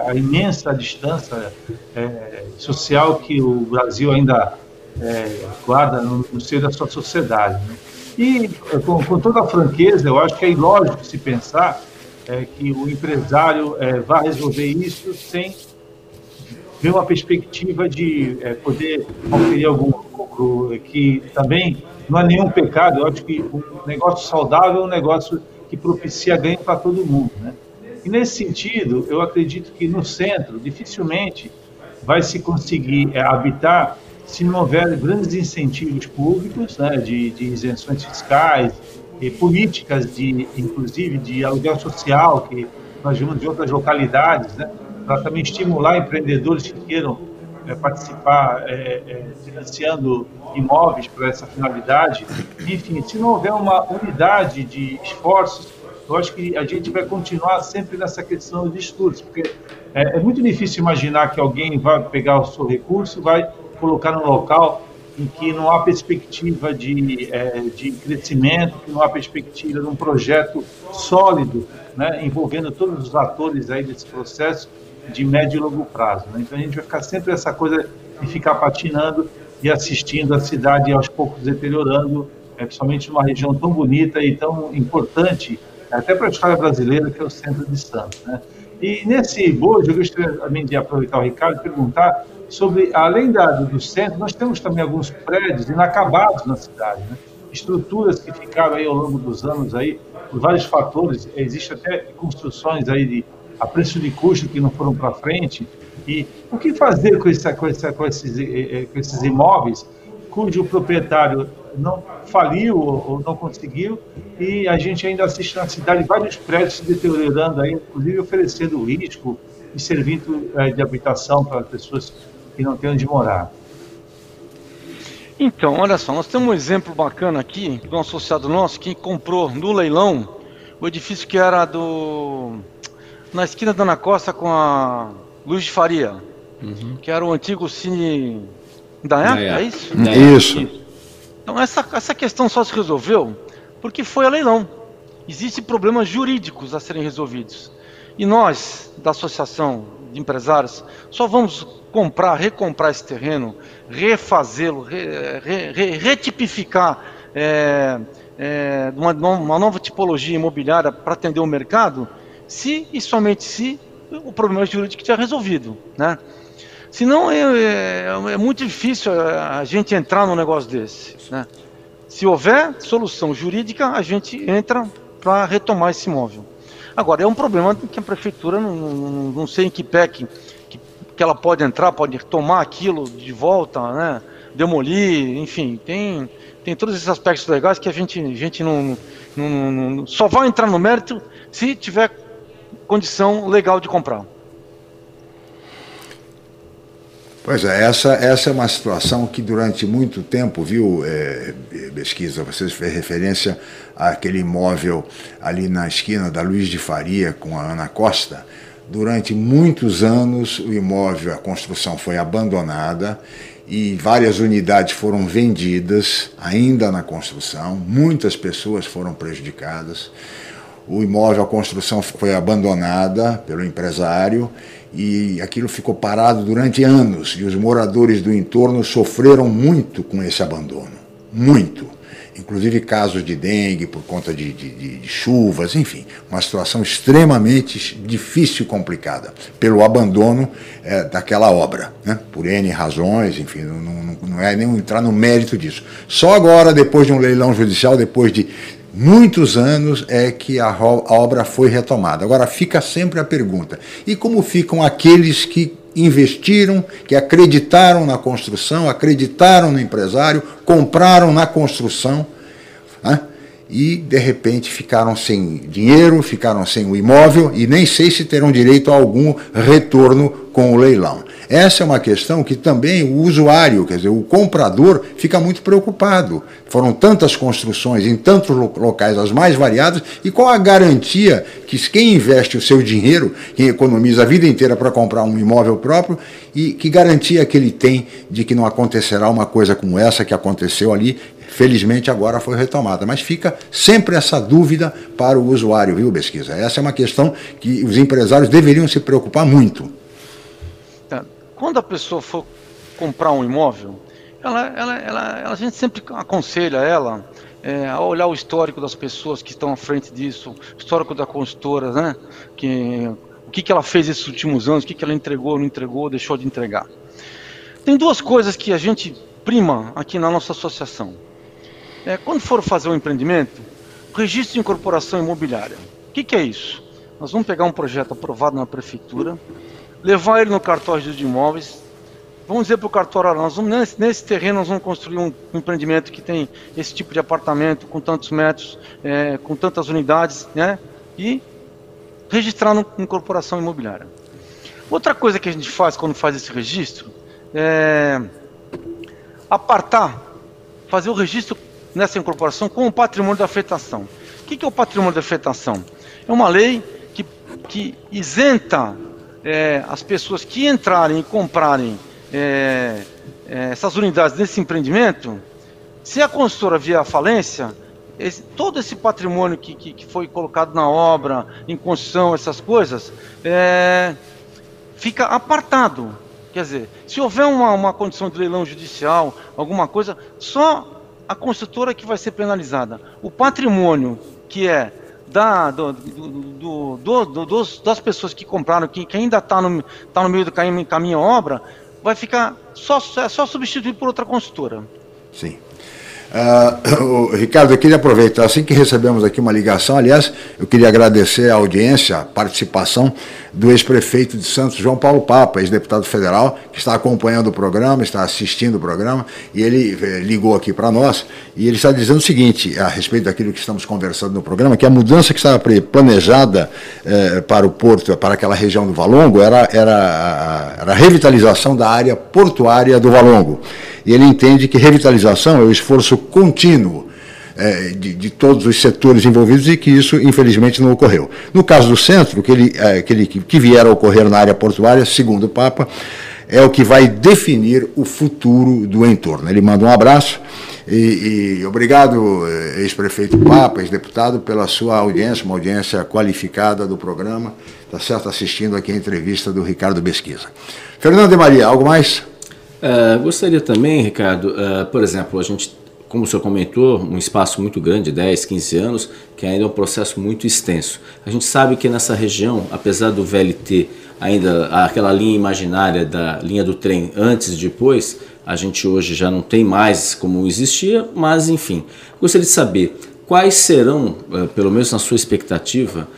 a, imensa distância é, social que o Brasil ainda é, guarda no, no, seio da sua sociedade. Né? E, com, com, toda a franqueza, eu acho que é ilógico se pensar é, que o empresário é, vá resolver isso sem ver uma perspectiva de é, poder conferir algum lucro, que também não é nenhum pecado. Eu acho que um negócio saudável é um negócio que propicia ganho para todo mundo. Né? E nesse sentido, eu acredito que no centro dificilmente vai se conseguir é, habitar se não houver grandes incentivos públicos, né, de, de isenções fiscais, e políticas de, inclusive, de aluguel social que nós vimos de outras localidades, né, para também estimular empreendedores que queiram é, participar é, é, financiando imóveis para essa finalidade. Enfim, se não houver uma unidade de esforços, eu acho que a gente vai continuar sempre nessa questão de estudos, porque é, muito difícil imaginar que alguém vai pegar o seu recurso, vai colocar no local em que não há perspectiva de, é, de crescimento, que não há perspectiva de um projeto sólido, né, envolvendo todos os atores aí desse processo de médio e longo prazo. Né? Então a gente vai ficar sempre essa coisa de ficar patinando e assistindo a cidade aos poucos deteriorando, é, principalmente numa região tão bonita e tão importante, até para a história brasileira, que é o centro de Santos. Né? E nesse bojo, eu gostaria também de aproveitar o Ricardo e perguntar sobre, além da, do centro, nós temos também alguns prédios inacabados na cidade, né? estruturas que ficaram aí ao longo dos anos aí, por vários fatores, existe até construções aí de a preço de custo que não foram para frente. E o que fazer com, essa, com, essa, com, esses, eh, eh, com esses imóveis cujo proprietário não faliu ou não conseguiu e a gente ainda assiste na cidade vários prédios se deteriorando, aí, inclusive oferecendo risco e servindo é, de habitação para pessoas que não têm onde morar. Então, olha só, nós temos um exemplo bacana aqui de um associado nosso que comprou no leilão o edifício que era do na esquina da Ana Costa com a Luz de Faria, uhum. que era o antigo Cine da é, é isso? Isso. Então essa, essa questão só se resolveu porque foi a leilão. existem problemas jurídicos a serem resolvidos. E nós, da Associação de Empresários, só vamos comprar, recomprar esse terreno, refazê-lo, re, re, re, retipificar é, é, uma, uma nova tipologia imobiliária para atender o mercado, se e somente se o problema jurídico estiver resolvido. Né? Senão é, é, é, muito difícil a gente entrar num negócio desse. Né? Se houver solução jurídica, a gente entra para retomar esse imóvel. Agora, é um problema que a prefeitura não, não, não sei em que pé que, que, que, ela pode entrar, pode tomar aquilo de volta, né? demolir, enfim, tem, tem todos esses aspectos legais que a gente, a gente não, não, não só vai entrar no mérito se tiver condição legal de comprar. Pois é, essa, essa é uma situação que durante muito tempo, viu, é, pesquisa, vocês fez referência àquele imóvel ali na esquina da Luiz de Faria com a Ana Costa. Durante muitos anos o imóvel, a construção foi abandonada e várias unidades foram vendidas ainda na construção, muitas pessoas foram prejudicadas. O imóvel, a construção foi abandonada pelo empresário e aquilo ficou parado durante anos e os moradores do entorno sofreram muito com esse abandono, muito. Inclusive casos de dengue por conta de, de, de chuvas, enfim, uma situação extremamente difícil e complicada pelo abandono é, daquela obra, né? por N razões, enfim, não, não, não é nem entrar no mérito disso. Só agora, depois de um leilão judicial, depois de muitos anos é que a, obra foi retomada. Agora fica sempre a pergunta: e como ficam aqueles que investiram, que acreditaram na construção, acreditaram no empresário, compraram na construção? Né? e de repente ficaram sem dinheiro, ficaram sem o imóvel e nem sei se terão direito a algum retorno com o leilão. Essa é uma questão que também o usuário, quer dizer, o comprador, fica muito preocupado. Foram tantas construções em tantos locais, as mais variadas, e qual a garantia que quem investe o seu dinheiro, quem economiza a vida inteira para comprar um imóvel próprio, e que garantia que ele tem de que não acontecerá uma coisa como essa que aconteceu ali, Felizmente agora foi retomada, mas fica sempre essa dúvida para o usuário, viu, Pesquisa? Essa é uma questão que os empresários deveriam se preocupar muito. Quando a pessoa for comprar um imóvel, ela, ela, ela, a gente sempre aconselha ela é, a olhar o histórico das pessoas que estão à frente disso, histórico da consultora, né? Que, o que, que ela fez esses últimos anos, o que, que ela entregou, não entregou, deixou de entregar. Tem duas coisas que a gente prima aqui na nossa associação. É, quando for fazer um empreendimento, registro de incorporação imobiliária. O que, que é isso? Nós vamos pegar um projeto aprovado na prefeitura, levar ele no cartório de imóveis, vamos dizer para o cartório, nós vamos, nesse, nesse, terreno nós vamos construir um, empreendimento que tem esse tipo de apartamento, com tantos metros, é, com tantas unidades, né? E registrar no incorporação imobiliária. Outra coisa que a gente faz quando faz esse registro é apartar, fazer o registro nessa incorporação com o patrimônio da afetação. O que, que é o patrimônio da afetação? É uma lei que, que isenta é, as pessoas que entrarem e comprarem é, é, essas unidades nesse empreendimento, se a consultora vier à falência, esse, todo esse patrimônio que, que, que, foi colocado na obra, em construção, essas coisas, é, fica apartado. Quer dizer, se houver uma, uma condição de leilão judicial, alguma coisa, só a construtora que vai ser penalizada. O patrimônio que é da, do, do, do, das pessoas que compraram, que, que ainda está no, tá no meio do caminho, caminho obra, vai ficar só, é só substituído por outra construtora. Sim. Uh, Ricardo, eu queria aproveitar, assim que recebemos aqui uma ligação, aliás, eu queria agradecer a audiência, a participação do ex-prefeito de Santos, João Paulo Papa, ex-deputado federal, que está acompanhando o programa, está assistindo o programa, e ele eh, ligou aqui para nós, e ele está dizendo o seguinte, a respeito daquilo que estamos conversando no programa, que a mudança que estava planejada eh, para o porto, para aquela região do Valongo, era, era, era a revitalização da área portuária do Valongo. E ele entende que revitalização é o esforço contínuo é, de, de, todos os setores envolvidos e que isso, infelizmente, não ocorreu. No caso do centro, que, ele, é, que, ele, que vier a ocorrer na área portuária, segundo o Papa, é o que vai definir o futuro do entorno. Ele manda um abraço E, e obrigado, eh, ex-prefeito Papa, ex-deputado, pela sua audiência, uma audiência qualificada do programa. Tá certo? Assistindo aqui a entrevista do Ricardo Besquiza. Fernando e Maria, algo mais? Uh, gostaria também, Ricardo, uh, por exemplo, a gente, como o senhor comentou, um espaço muito grande, 10, 15 anos, que ainda é um processo muito extenso. A gente sabe que nessa região, apesar do VLT ainda aquela linha imaginária da linha do trem antes e depois, a gente hoje já não tem mais como existia, mas enfim. Gostaria de saber quais serão, eh, pelo menos na sua expectativa,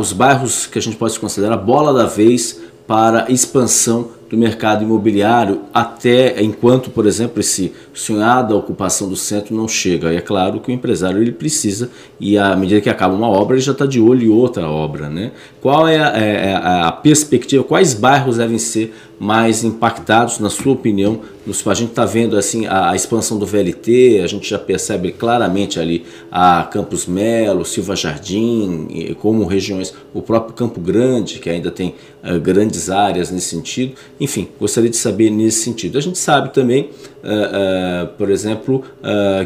os bairros que a gente pode considerar bola da vez para expansão do mercado imobiliário até enquanto, por exemplo, esse sonhada ocupação do centro não chega. E é claro que o empresário ele precisa e à medida que acaba uma obra ele já está de olho em outra obra, né? Qual é a, é, é a, perspectiva? Quais bairros devem ser mais impactados, na sua opinião? a gente está vendo assim a, a, expansão do VLT, a gente já percebe claramente ali a Campos Melo, Silva Jardim, como regiões, o próprio Campo Grande, que ainda tem uh, grandes áreas nesse sentido. Enfim, gostaria de saber nesse sentido. A gente sabe também, uh, uh, por exemplo,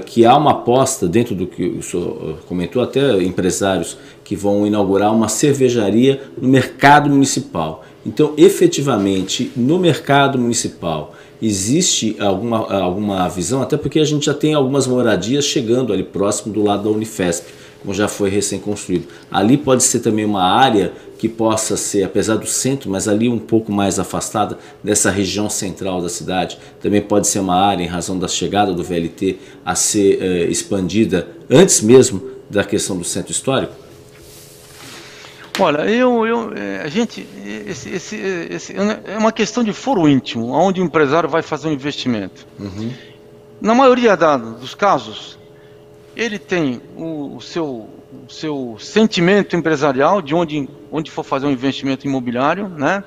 que há uma aposta dentro do que o senhor comentou, até empresários que vão inaugurar uma cervejaria no mercado municipal. Então, efetivamente, no mercado municipal, existe alguma, alguma visão, até porque a gente já tem algumas moradias chegando ali próximo do lado da Unifesp, como já foi recém-construído. Ali pode ser também uma área que possa ser, apesar do centro, mas ali um pouco mais afastada dessa região central da cidade, também pode ser uma área, em razão da chegada do VLT, a ser eh, expandida antes mesmo da questão do centro histórico? Olha, eu, eu, é, a gente, esse, esse, esse, é uma questão de foro íntimo, onde o empresário vai fazer um investimento. Uhum. Na maioria da, dos casos, ele tem o, o, seu, o seu sentimento empresarial de onde, onde for fazer um investimento imobiliário, né?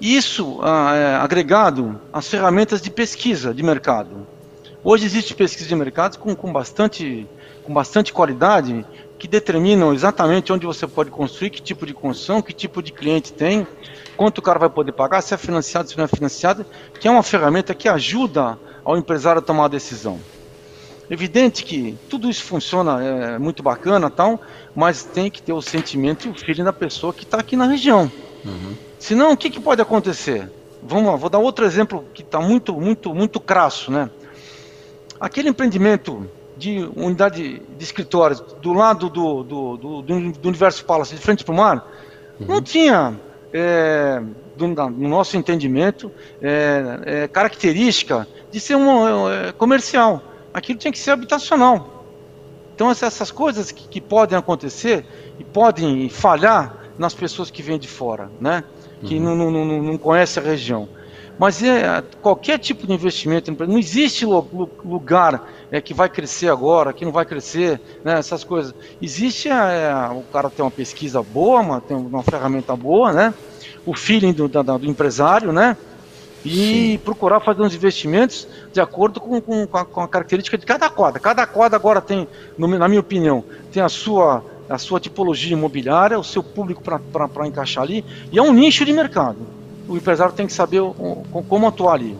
Isso ah, é agregado às ferramentas de pesquisa de mercado. Hoje existe pesquisa de mercado com, com, bastante, com bastante qualidade que determinam exatamente onde você pode construir, que tipo de construção, que tipo de cliente tem, quanto o cara vai poder pagar, se é financiado, se não é financiado, que é uma ferramenta que ajuda ao empresário a tomar a decisão. Evidente que tudo isso funciona, é muito bacana tal, mas tem que ter o sentimento e o feeling da pessoa que está aqui na região. Uhum. Senão, o que, que pode acontecer? Vamos lá, vou dar outro exemplo que está muito, muito, muito crasso, né? Aquele empreendimento de unidade de escritórios do lado do, do, do, do Universo Palace, de frente para o mar, uhum. não tinha, é, do, no nosso entendimento, é, é, característica de ser um é, comercial. Aquilo tinha que ser habitacional. Então essas coisas que, que, podem acontecer e podem falhar nas pessoas que vêm de fora, né? Que uhum. não, não, não, não conhecem a região. Mas é, qualquer tipo de investimento, não existe lugar é, que vai crescer agora, que não vai crescer, né, essas coisas. Existe é, o cara tem uma pesquisa boa, uma, tem uma ferramenta boa, né? O feeling do, da, do empresário, né? E Sim. procurar fazer uns investimentos de acordo com, com, com, a, com, a, característica de cada quadra. Cada quadra agora tem, no, na minha opinião, tem a sua, a sua tipologia imobiliária, o seu público para encaixar ali, e é um nicho de mercado. O empresário tem que saber o, o, como atuar ali.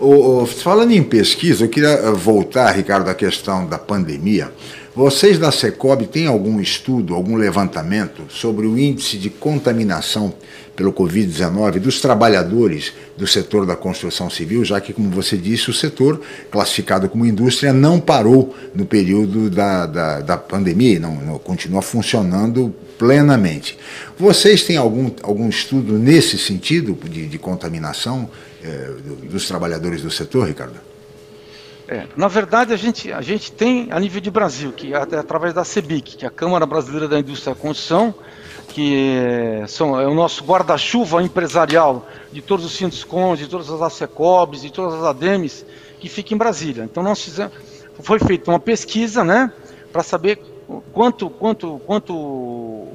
O, o, falando em pesquisa, eu queria eh, voltar, Ricardo, à questão da pandemia. Vocês da Secob têm algum estudo, algum levantamento sobre o índice de contaminação pelo Covid-19 dos trabalhadores do setor da construção civil, já que, como você disse, o setor classificado como indústria não parou no período da, da, da pandemia, não, não, continua funcionando plenamente. Vocês têm algum, algum estudo nesse sentido de, de contaminação? é, dos trabalhadores do setor, Ricardo? É, na verdade, a gente, a gente tem a nível de Brasil, que é através da CEBIC, que é a Câmara Brasileira da Indústria da Construção, que é, são, é o nosso guarda-chuva empresarial de todos os Cons, de todas as ASECOBs, de todas as ADEMES, que fica em Brasília. Então, nós fizemos, foi feita uma pesquisa, né, para saber quanto, quanto, quanto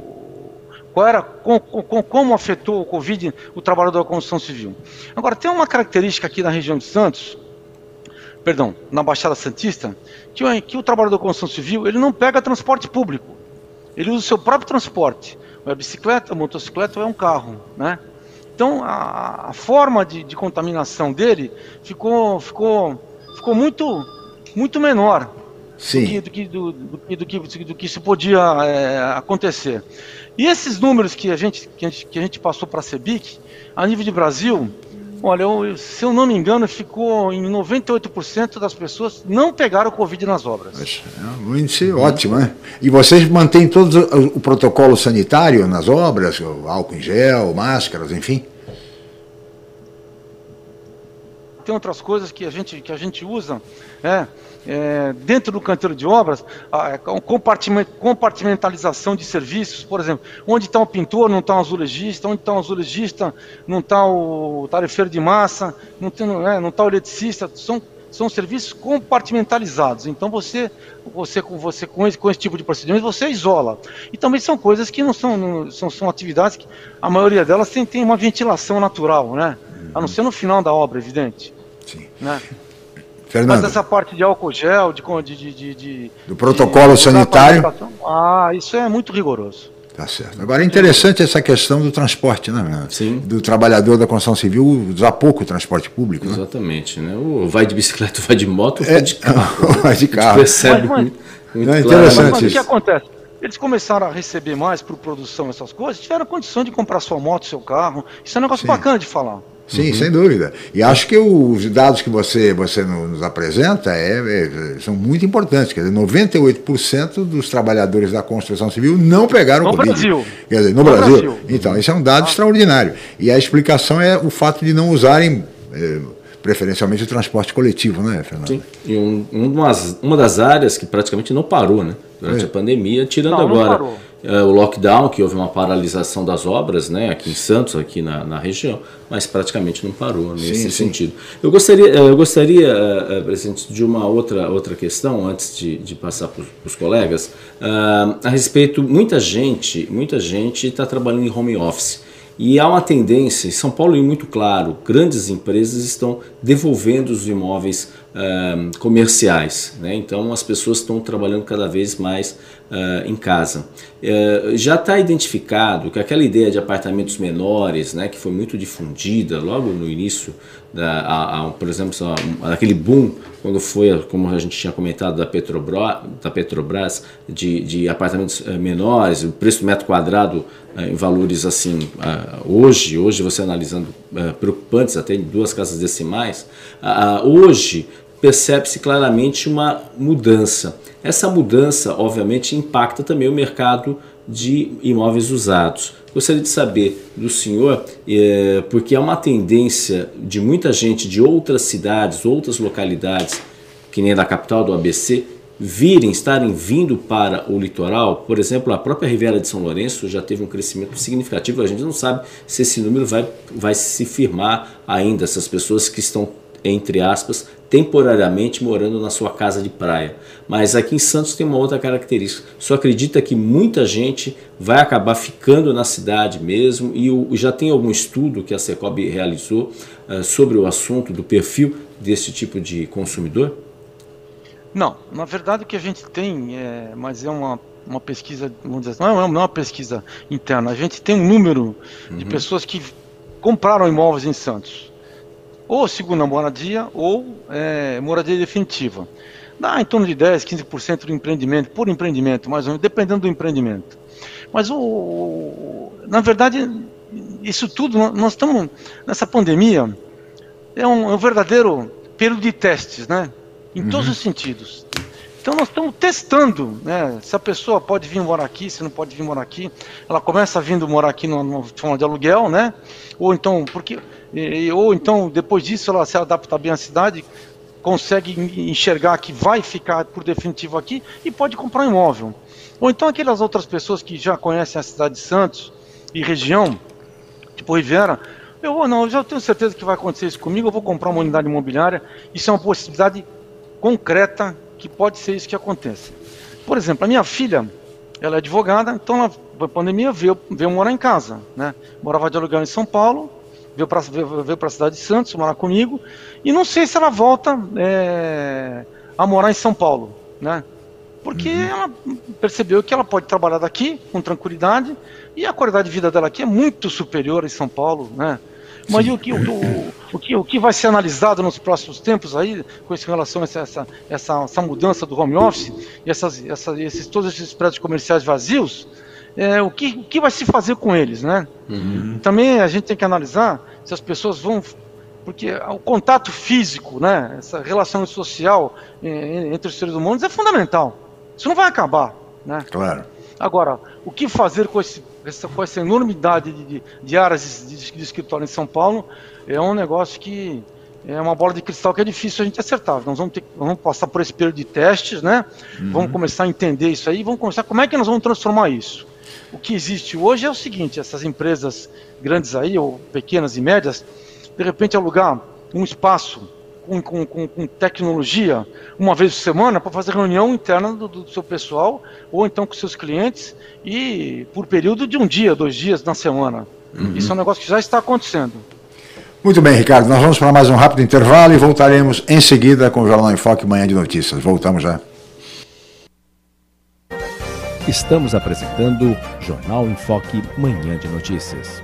qual era, com, com, como afetou o Covid o trabalhador da construção civil. Agora, tem uma característica aqui na região de Santos, perdão, na Baixada Santista, que, que o trabalhador da construção civil ele não pega transporte público, ele usa o seu próprio transporte, ou é bicicleta, ou motocicleta ou é um carro, né? Então, a, a forma de, de, contaminação dele ficou, ficou ficou muito, muito menor Sim. do que, do, do, do, que, do que se podia é, acontecer. E esses números que a gente, que a gente, que a gente passou para a CEBIC, a nível de Brasil, olha, eu, se eu não me engano, ficou em 98% das pessoas não pegaram Covid nas obras. É um índice ótimo, né? E vocês mantêm todo o protocolo sanitário nas obras, álcool em gel, máscaras, enfim? Tem outras coisas que a gente, que a gente usa, né? É, dentro do canteiro de obras, a, compartimentalização de serviços, por exemplo, onde está o pintor, não está o azulejista, onde está o azulejista, não está o tarefeiro de massa, não está é, não tá o eletricista, são, são serviços compartimentalizados. Então você, você, você com, esse, com esse tipo de procedimento, você isola. E também são coisas que não são, não, são, são atividades que a maioria delas tem, tem uma ventilação natural, né? A não ser no final da obra, evidente. Sim. Né? Fernando. Mas essa parte de álcool gel, de, de, de, de do protocolo de, sanitário. Ah, isso é muito rigoroso. Tá certo. Agora é interessante essa questão do transporte, né? Sim. Do trabalhador da construção civil usar pouco o transporte público. Exatamente, né? O vai de bicicleta, vai de moto, é, vai de carro. vai de carro. percebe mas, muito é claro. interessante Mas o que acontece? Eles começaram a receber mais por produção essas coisas, tiveram condição de comprar sua moto, seu carro. Isso é um negócio Sim. bacana de falar. Sim, sem dúvida. E acho que os dados que você, você nos apresenta é, é- são muito importantes. Quer dizer, 98% dos trabalhadores da construção civil não pegaram No Covid. Brasil. Quer dizer, no, No Brasil. Brasil. Então, isso é um dado extraordinário. E a explicação é o fato de não usarem, eh, preferencialmente, o transporte coletivo, né, Fernando? Sim. E um, umas- uma das áreas que praticamente não parou, né? Durante É. a pandemia, tirando Não, não agora parou. É, o lockdown, que houve uma paralisação das obras, né? Aqui em Santos, aqui na, na região, mas praticamente não parou nesse Sim, sim. sentido. Eu gostaria, eh, eu gostaria, eh, presidente, de uma outra, outra questão, antes de, de passar para os colegas, ah, a respeito, muita gente, muita gente está trabalhando em home office. E há uma tendência, em São Paulo é muito claro, grandes empresas estão devolvendo os imóveis ah, comerciais, né? então as pessoas estão trabalhando cada vez mais ah, em casa. Eh, já está identificado que aquela ideia de apartamentos menores, né, que foi muito difundida logo no início, da, a- a- por exemplo, aquele boom, quando foi, como a gente tinha comentado, da Petrobras, da Petrobras de, de apartamentos menores, o preço do metro quadrado em valores assim, ah, hoje, hoje você analisando eh, preocupantes, até em duas casas decimais, hoje percebe-se claramente uma mudança. Essa mudança, obviamente, impacta também o mercado de imóveis usados. Gostaria de saber do senhor, porque há uma tendência de muita gente de outras cidades, outras localidades, que nem da capital do ABC, virem, estarem vindo para o litoral, por exemplo, a própria Riviera de São Lourenço já teve um crescimento significativo, a gente não sabe se esse número vai, vai se firmar ainda, essas pessoas que estão, entre aspas, temporariamente morando na sua casa de praia. Mas aqui em Santos tem uma outra característica, só acredita que muita gente vai acabar ficando na cidade mesmo e o, já tem algum estudo que a Secob realizou eh, sobre o assunto do perfil desse tipo de consumidor? Não, na verdade o que a gente tem, é, mas é uma, uma pesquisa, vamos dizer assim, não é, não é uma pesquisa interna, a gente tem um número de pessoas que compraram imóveis em Santos, ou segunda moradia ou é, moradia definitiva. Dá em torno de 10, 15% do empreendimento, por empreendimento, mais ou menos, dependendo do empreendimento. Mas o, na verdade, isso tudo, nó- nós estamos nessa pandemia, é um, é um verdadeiro período de testes, né? Em todos os sentidos. Então nós estamos testando, né? Se a pessoa pode vir morar aqui, se não pode vir morar aqui. Ela começa vindo morar aqui numa, numa forma de aluguel, né? Ou então, porque, ou então depois disso ela se adapta bem à cidade, consegue en- enxergar que vai ficar por definitivo aqui e pode comprar um imóvel. Ou então aquelas outras pessoas que já conhecem a cidade de Santos e região, tipo Riviera, eu vou não, eu já tenho certeza que vai acontecer isso comigo, eu vou comprar uma unidade imobiliária, isso é uma possibilidade concreta que pode ser isso que aconteça. Por exemplo, a minha filha, ela é advogada, então ela, na pandemia, veio, veio morar em casa, né? Morava de aluguel em São Paulo, veio para veio, a cidade de Santos morar comigo, e não sei se ela volta é, a morar em São Paulo, né? Porque ela percebeu que ela pode trabalhar daqui com tranquilidade e a qualidade de vida dela aqui é muito superior em São Paulo, né? Mas o que, o, o, o, que, o que vai ser analisado nos próximos tempos aí, com relação a essa, essa, essa, essa mudança do home office e essas, essa, esses, todos esses prédios comerciais vazios, é, o, que, o que vai se fazer com eles, né? Uhum. Também a gente tem que analisar se as pessoas vão porque o contato físico, né, essa relação social entre os seres humanos é fundamental. Isso não vai acabar, né? Claro. Agora, o que fazer com, esse, essa, com essa enormidade de, de, de áreas de, de, escritório em São Paulo é um negócio que é uma bola de cristal que é difícil a gente acertar. Nós vamos, ter, nós vamos passar por esse período de testes, né? Uhum. Vamos começar a entender isso aí, vamos começar como é que nós vamos transformar isso. O que existe hoje é o seguinte: essas empresas grandes aí, ou pequenas e médias, de repente alugar um espaço com, com, com, com tecnologia uma vez por semana para fazer reunião interna do, do, seu pessoal ou então com seus clientes e por período de um dia, dois dias na semana. Uhum. Isso é um negócio que já está acontecendo. Muito bem, Ricardo. Nós vamos para mais um rápido intervalo e voltaremos em seguida com o Jornal em Foque Manhã de Notícias. Voltamos já. Estamos apresentando Jornal em Foque Manhã de Notícias.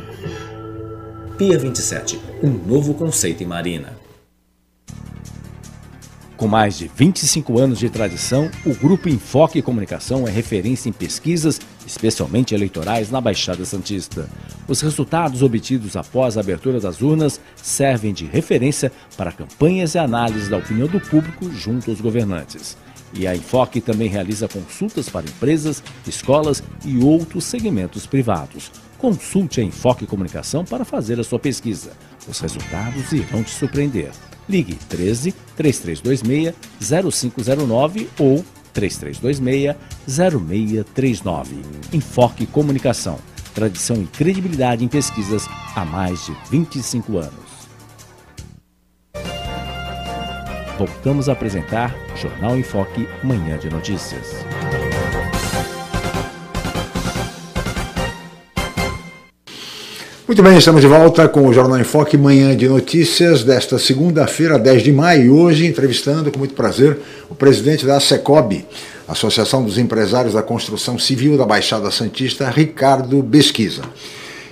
Pia 27, um novo conceito em marina. Com mais de 25 anos de tradição, o Grupo Enfoque Comunicação é referência em pesquisas, especialmente eleitorais, na Baixada Santista. Os resultados obtidos após a abertura das urnas servem de referência para campanhas e análises da opinião do público junto aos governantes. E a Enfoque também realiza consultas para empresas, escolas e outros segmentos privados. Consulte a Enfoque Comunicação para fazer a sua pesquisa. Os resultados irão te surpreender. Ligue 13 3326 0509 ou 3326 0639. Enfoque Comunicação. Tradição e credibilidade em pesquisas há mais de 25 anos. Voltamos a apresentar Jornal Enfoque Manhã de Notícias. Muito bem, estamos de volta com o Jornal em Foque, manhã de notícias desta segunda-feira, 10 de maio, hoje entrevistando com muito prazer o presidente da SECOB, Associação dos Empresários da Construção Civil da Baixada Santista, Ricardo Besquiza.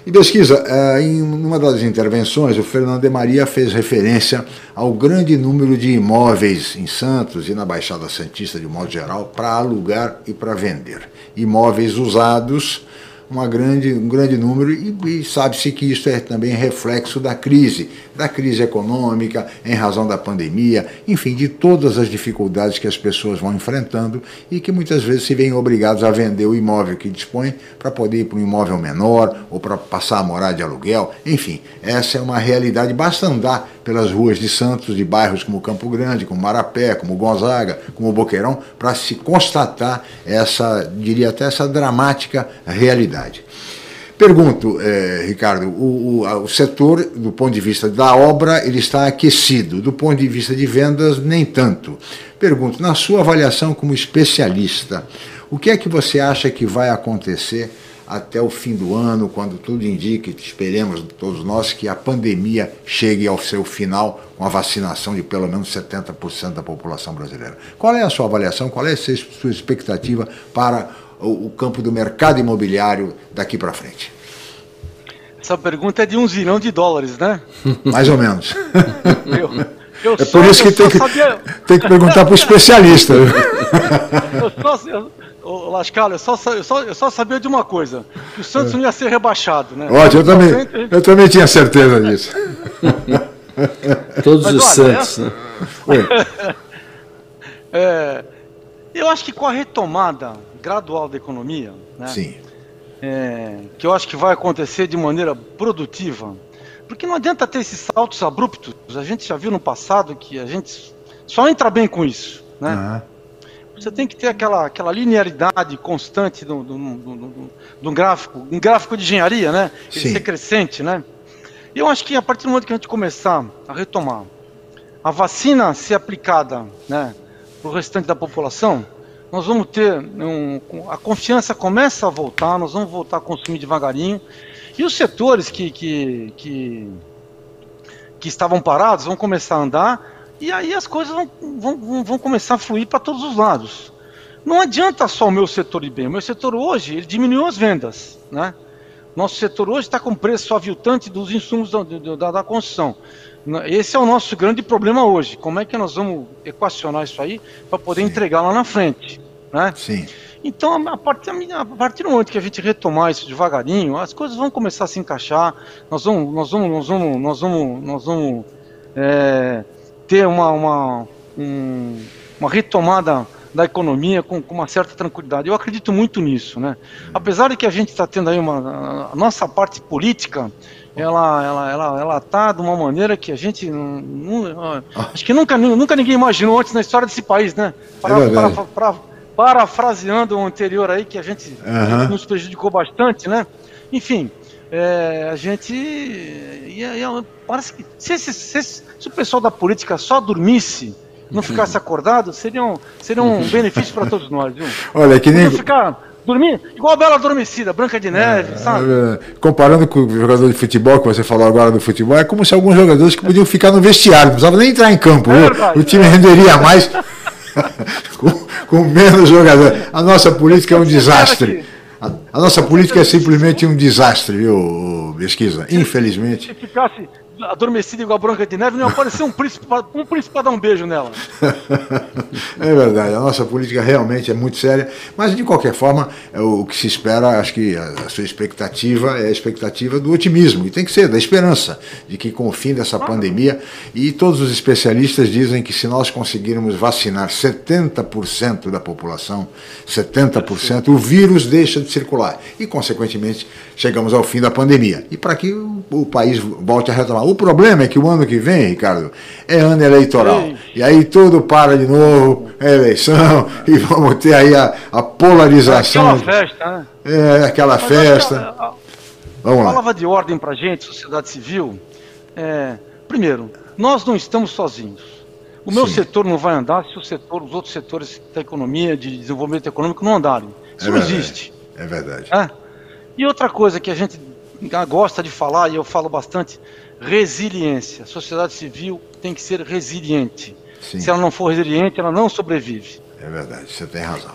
E Besquiza, eh, em uma das intervenções, o Fernando de Maria fez referência ao grande número de imóveis em Santos e na Baixada Santista, de modo geral, para alugar e para vender. Imóveis usados uma grande, um grande número e, e sabe-se que isso é também reflexo da crise, da crise econômica, em razão da pandemia, enfim, de todas as dificuldades que as pessoas vão enfrentando e que muitas vezes se veem obrigados a vender o imóvel que dispõem para poder ir para um imóvel menor ou para passar a morar de aluguel, enfim, essa é uma realidade, basta andar pelas ruas de Santos, de bairros como Campo Grande, como Marapé, como Gonzaga, como Boqueirão, para se constatar essa, diria até essa dramática realidade. Pergunto, eh, Ricardo, o, o, o, setor, do ponto de vista da obra, ele está aquecido, do ponto de vista de vendas, nem tanto. Pergunto, na sua avaliação como especialista, o que é que você acha que vai acontecer até o fim do ano, quando tudo indica, esperemos todos nós, que a pandemia chegue ao seu final com a vacinação de pelo menos 70% da população brasileira. Qual é a sua avaliação, qual é a sua expectativa para o campo do mercado imobiliário daqui para frente? Essa pergunta é de um zilhão de dólares, né? Mais ou menos. Eu, eu é só, por isso que, tem que, sabia... tem que perguntar para o especialista. eu, só, eu, Ô, Lascalo, eu só, eu, só, eu só sabia de uma coisa: que o Santos não ia ser rebaixado, né? Ótimo, eu também, eu também tinha certeza disso. Todos Mas, os olha, Santos, né? é, eu acho que com a retomada gradual da economia, né? Sim. É, que eu acho que vai acontecer de maneira produtiva, porque não adianta ter esses saltos abruptos. A gente já viu no passado que a gente só entra bem com isso, né? Uhum você tem que ter aquela, aquela linearidade constante do, do, do, do gráfico, um gráfico de engenharia, né? Ele Sim. ser crescente, né? E eu acho que a partir do momento que a gente começar a retomar, a vacina ser aplicada, né, para o restante da população, nós vamos ter um, a confiança começa a voltar, nós vamos voltar a consumir devagarinho e os setores que, que, que, que estavam parados vão começar a andar e aí as coisas vão, vão, vão começar a fluir para todos os lados. Não adianta só o meu setor ir bem. O meu setor hoje ele diminuiu as vendas. Né? Nosso setor hoje está com preço aviltante dos insumos da, da, da, construção. Esse é o nosso grande problema hoje. Como é que nós vamos equacionar isso aí para poder Sim. entregar lá na frente? Né? Sim. Então, a partir, a partir do momento que a gente retomar isso devagarinho, as coisas vão começar a se encaixar. Nós vamos, nós vamos, nós vamos, nós vamos, nós vamos é, ter uma, uma, um, uma retomada da economia com, com, uma certa tranquilidade. Eu acredito muito nisso, né? Apesar de que a gente está tendo aí uma a nossa parte política, ela ela ela ela tá de uma maneira que a gente não, não, ah. acho que nunca nunca ninguém imaginou antes na história desse país, né? Para, é para, para, parafraseando o anterior aí que a gente, uhum. nos prejudicou bastante, né? Enfim, é, a gente ia, ia, parece que se, se, se, se, o pessoal da política só dormisse, não ficasse acordado, seria um, seria um benefício para todos nós, viu? Olha, que nem. ficar dormir igual a Bela Adormecida, Branca de Neve, é, sabe? É, comparando com o jogador de futebol, que você falou agora do futebol, é como se alguns jogadores que podiam ficar no vestiário, não precisava nem entrar em campo. É verdade, o, time renderia mais com, com menos jogadores. A nossa política é um desastre. A, a, nossa política é simplesmente um desastre, viu, Pesquisa? Infelizmente. Se ficasse adormecido igual a Branca de Neve, não ia aparecer um príncipe, um príncipe para dar um beijo nela. é verdade, a nossa política realmente é muito séria, mas de qualquer forma, é o que se espera, acho que a sua expectativa é a expectativa do otimismo, e tem que ser, da esperança, de que com o fim dessa pandemia, e todos os especialistas dizem que se nós conseguirmos vacinar 70% da população, 70%, o vírus deixa de circular, e consequentemente chegamos ao fim da pandemia. E para que o, o país volte a retomar. O problema é que o ano que vem, Ricardo, é ano eleitoral. Sim. E aí tudo para de novo, é eleição, e vamos ter aí a, a polarização. É aquela festa, né? É, aquela Mas festa. A, a, vamos lá. Palavra de ordem para a gente, sociedade civil. É, primeiro, nós não estamos sozinhos. O meu Sim. setor não vai andar se o setor, os outros setores da economia, de desenvolvimento econômico, não andarem. Isso é não existe. É verdade. É? E outra coisa que a gente gosta de falar, e eu falo bastante, resiliência. A sociedade civil tem que ser resiliente. Sim. Se ela não for resiliente, ela não sobrevive. É verdade, você tem razão.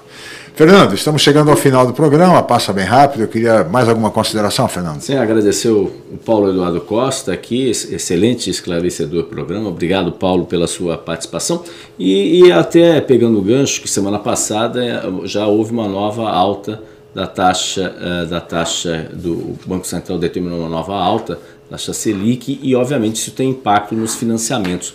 Fernando, estamos chegando ao final do programa, passa bem rápido. Eu queria mais alguma consideração, Fernando? Sim, agradecer o Paulo Eduardo Costa aqui, excelente esclarecedor programa. Obrigado, Paulo, pela sua participação. E, e até pegando o gancho, que semana passada eh, já houve uma nova alta da taxa, uh, da taxa do Banco Central determinou uma nova alta, taxa Selic, e obviamente isso tem impacto nos financiamentos.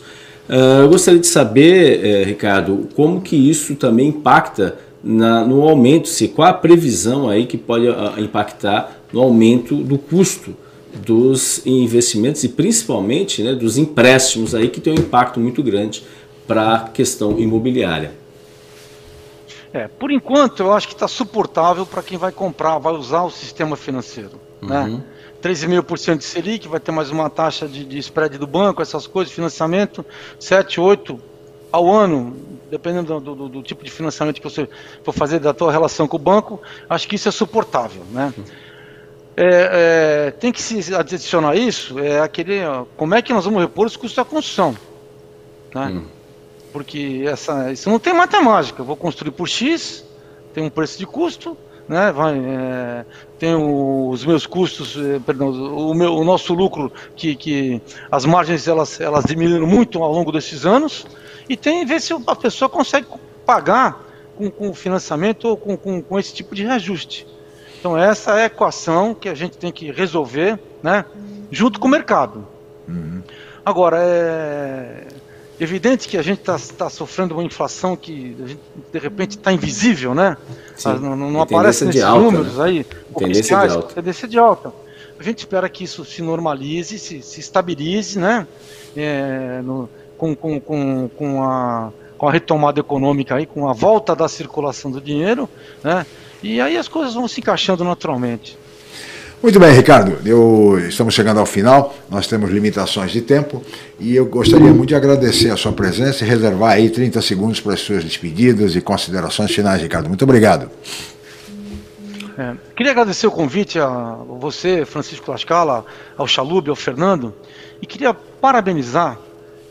Uh, eu gostaria de saber, eh, Ricardo, como que isso também impacta no aumento, se qual a previsão aí que pode impactar no aumento do custo dos investimentos e principalmente né, dos empréstimos aí que tem um impacto muito grande para a questão imobiliária. É, por enquanto eu acho que está suportável para quem vai comprar, vai usar o sistema financeiro. Né? Uhum. Né? 13,5% de Selic, vai ter mais uma taxa de, de spread do banco, essas coisas, financiamento, 7, 8 ao ano, dependendo do, do, do, tipo de financiamento que você for fazer da tua relação com o banco, acho que isso é suportável. Né? É, é, tem que se adicionar isso, é aquele, ó, como é que nós vamos repor os custos da construção. Né? Uhum. Porque essa, isso não tem matemática. Eu vou construir por X, tem um preço de custo, né? Vai, é, tem os meus custos, é, perdão, o, meu, o nosso lucro, que, que as margens elas, elas diminuíram muito ao longo desses anos, e tem ver se a pessoa consegue pagar com, com financiamento ou com, com, com esse tipo de reajuste. Então essa é a equação que a gente tem que resolver, né, junto com o mercado. Uhum. Agora, é evidente que a gente está tá sofrendo uma inflação que gente, de repente está invisível, né? Sim. Não, não aparece nesses alta, números né? aí. Tendência de alta. Tendência de alta. A gente espera que isso se normalize, se, se estabilize, né? É, no, com, com, com, com, a, com a retomada econômica aí, com a volta da circulação do dinheiro, né? E aí as coisas vão se encaixando naturalmente. Muito bem, Ricardo. Eu, estamos chegando ao final, nós temos limitações de tempo e eu gostaria muito de agradecer a sua presença e reservar aí 30 segundos para as suas despedidas e considerações finais, Ricardo. Muito obrigado. É, queria agradecer o convite a você, Francisco Lascala, ao Chalube, ao Fernando, e queria parabenizar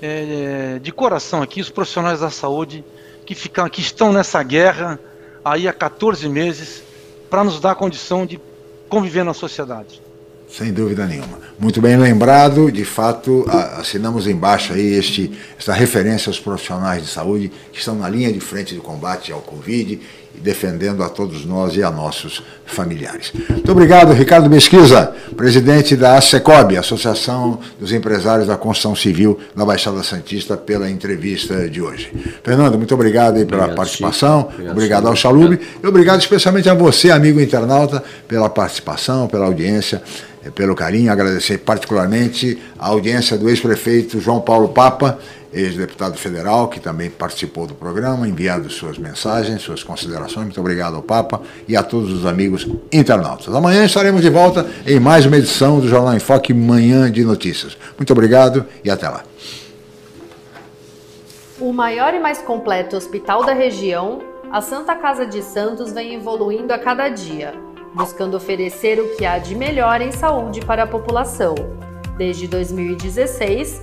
é, de coração aqui os profissionais da saúde que, ficam, que estão nessa guerra aí há 14 meses para nos dar a condição de conviver na sociedade. Sem dúvida nenhuma. Muito bem lembrado, de fato, assinamos embaixo aí este, esta referência aos profissionais de saúde que estão na linha de frente do combate ao Covid defendendo a todos nós e a nossos familiares. Muito obrigado, Ricardo Mesquisa, presidente da ASECOB, Associação dos Empresários da Construção Civil da Baixada Santista, pela entrevista de hoje. Fernando, muito obrigado aí pela obrigado, participação, obrigado, obrigado ao Chalube e obrigado especialmente a você, amigo internauta, pela participação, pela audiência eh, pelo carinho, agradecer particularmente a audiência do ex-prefeito João Paulo Papa ex-deputado federal, que também participou do programa, enviando suas mensagens, suas considerações. Muito obrigado ao Papa e a todos os amigos internautas. Amanhã estaremos de volta em mais uma edição do Jornal em Foque Manhã de Notícias. Muito obrigado e até lá. O maior e mais completo hospital da região, a Santa Casa de Santos vem evoluindo a cada dia, buscando oferecer o que há de melhor em saúde para a população. Desde 2016,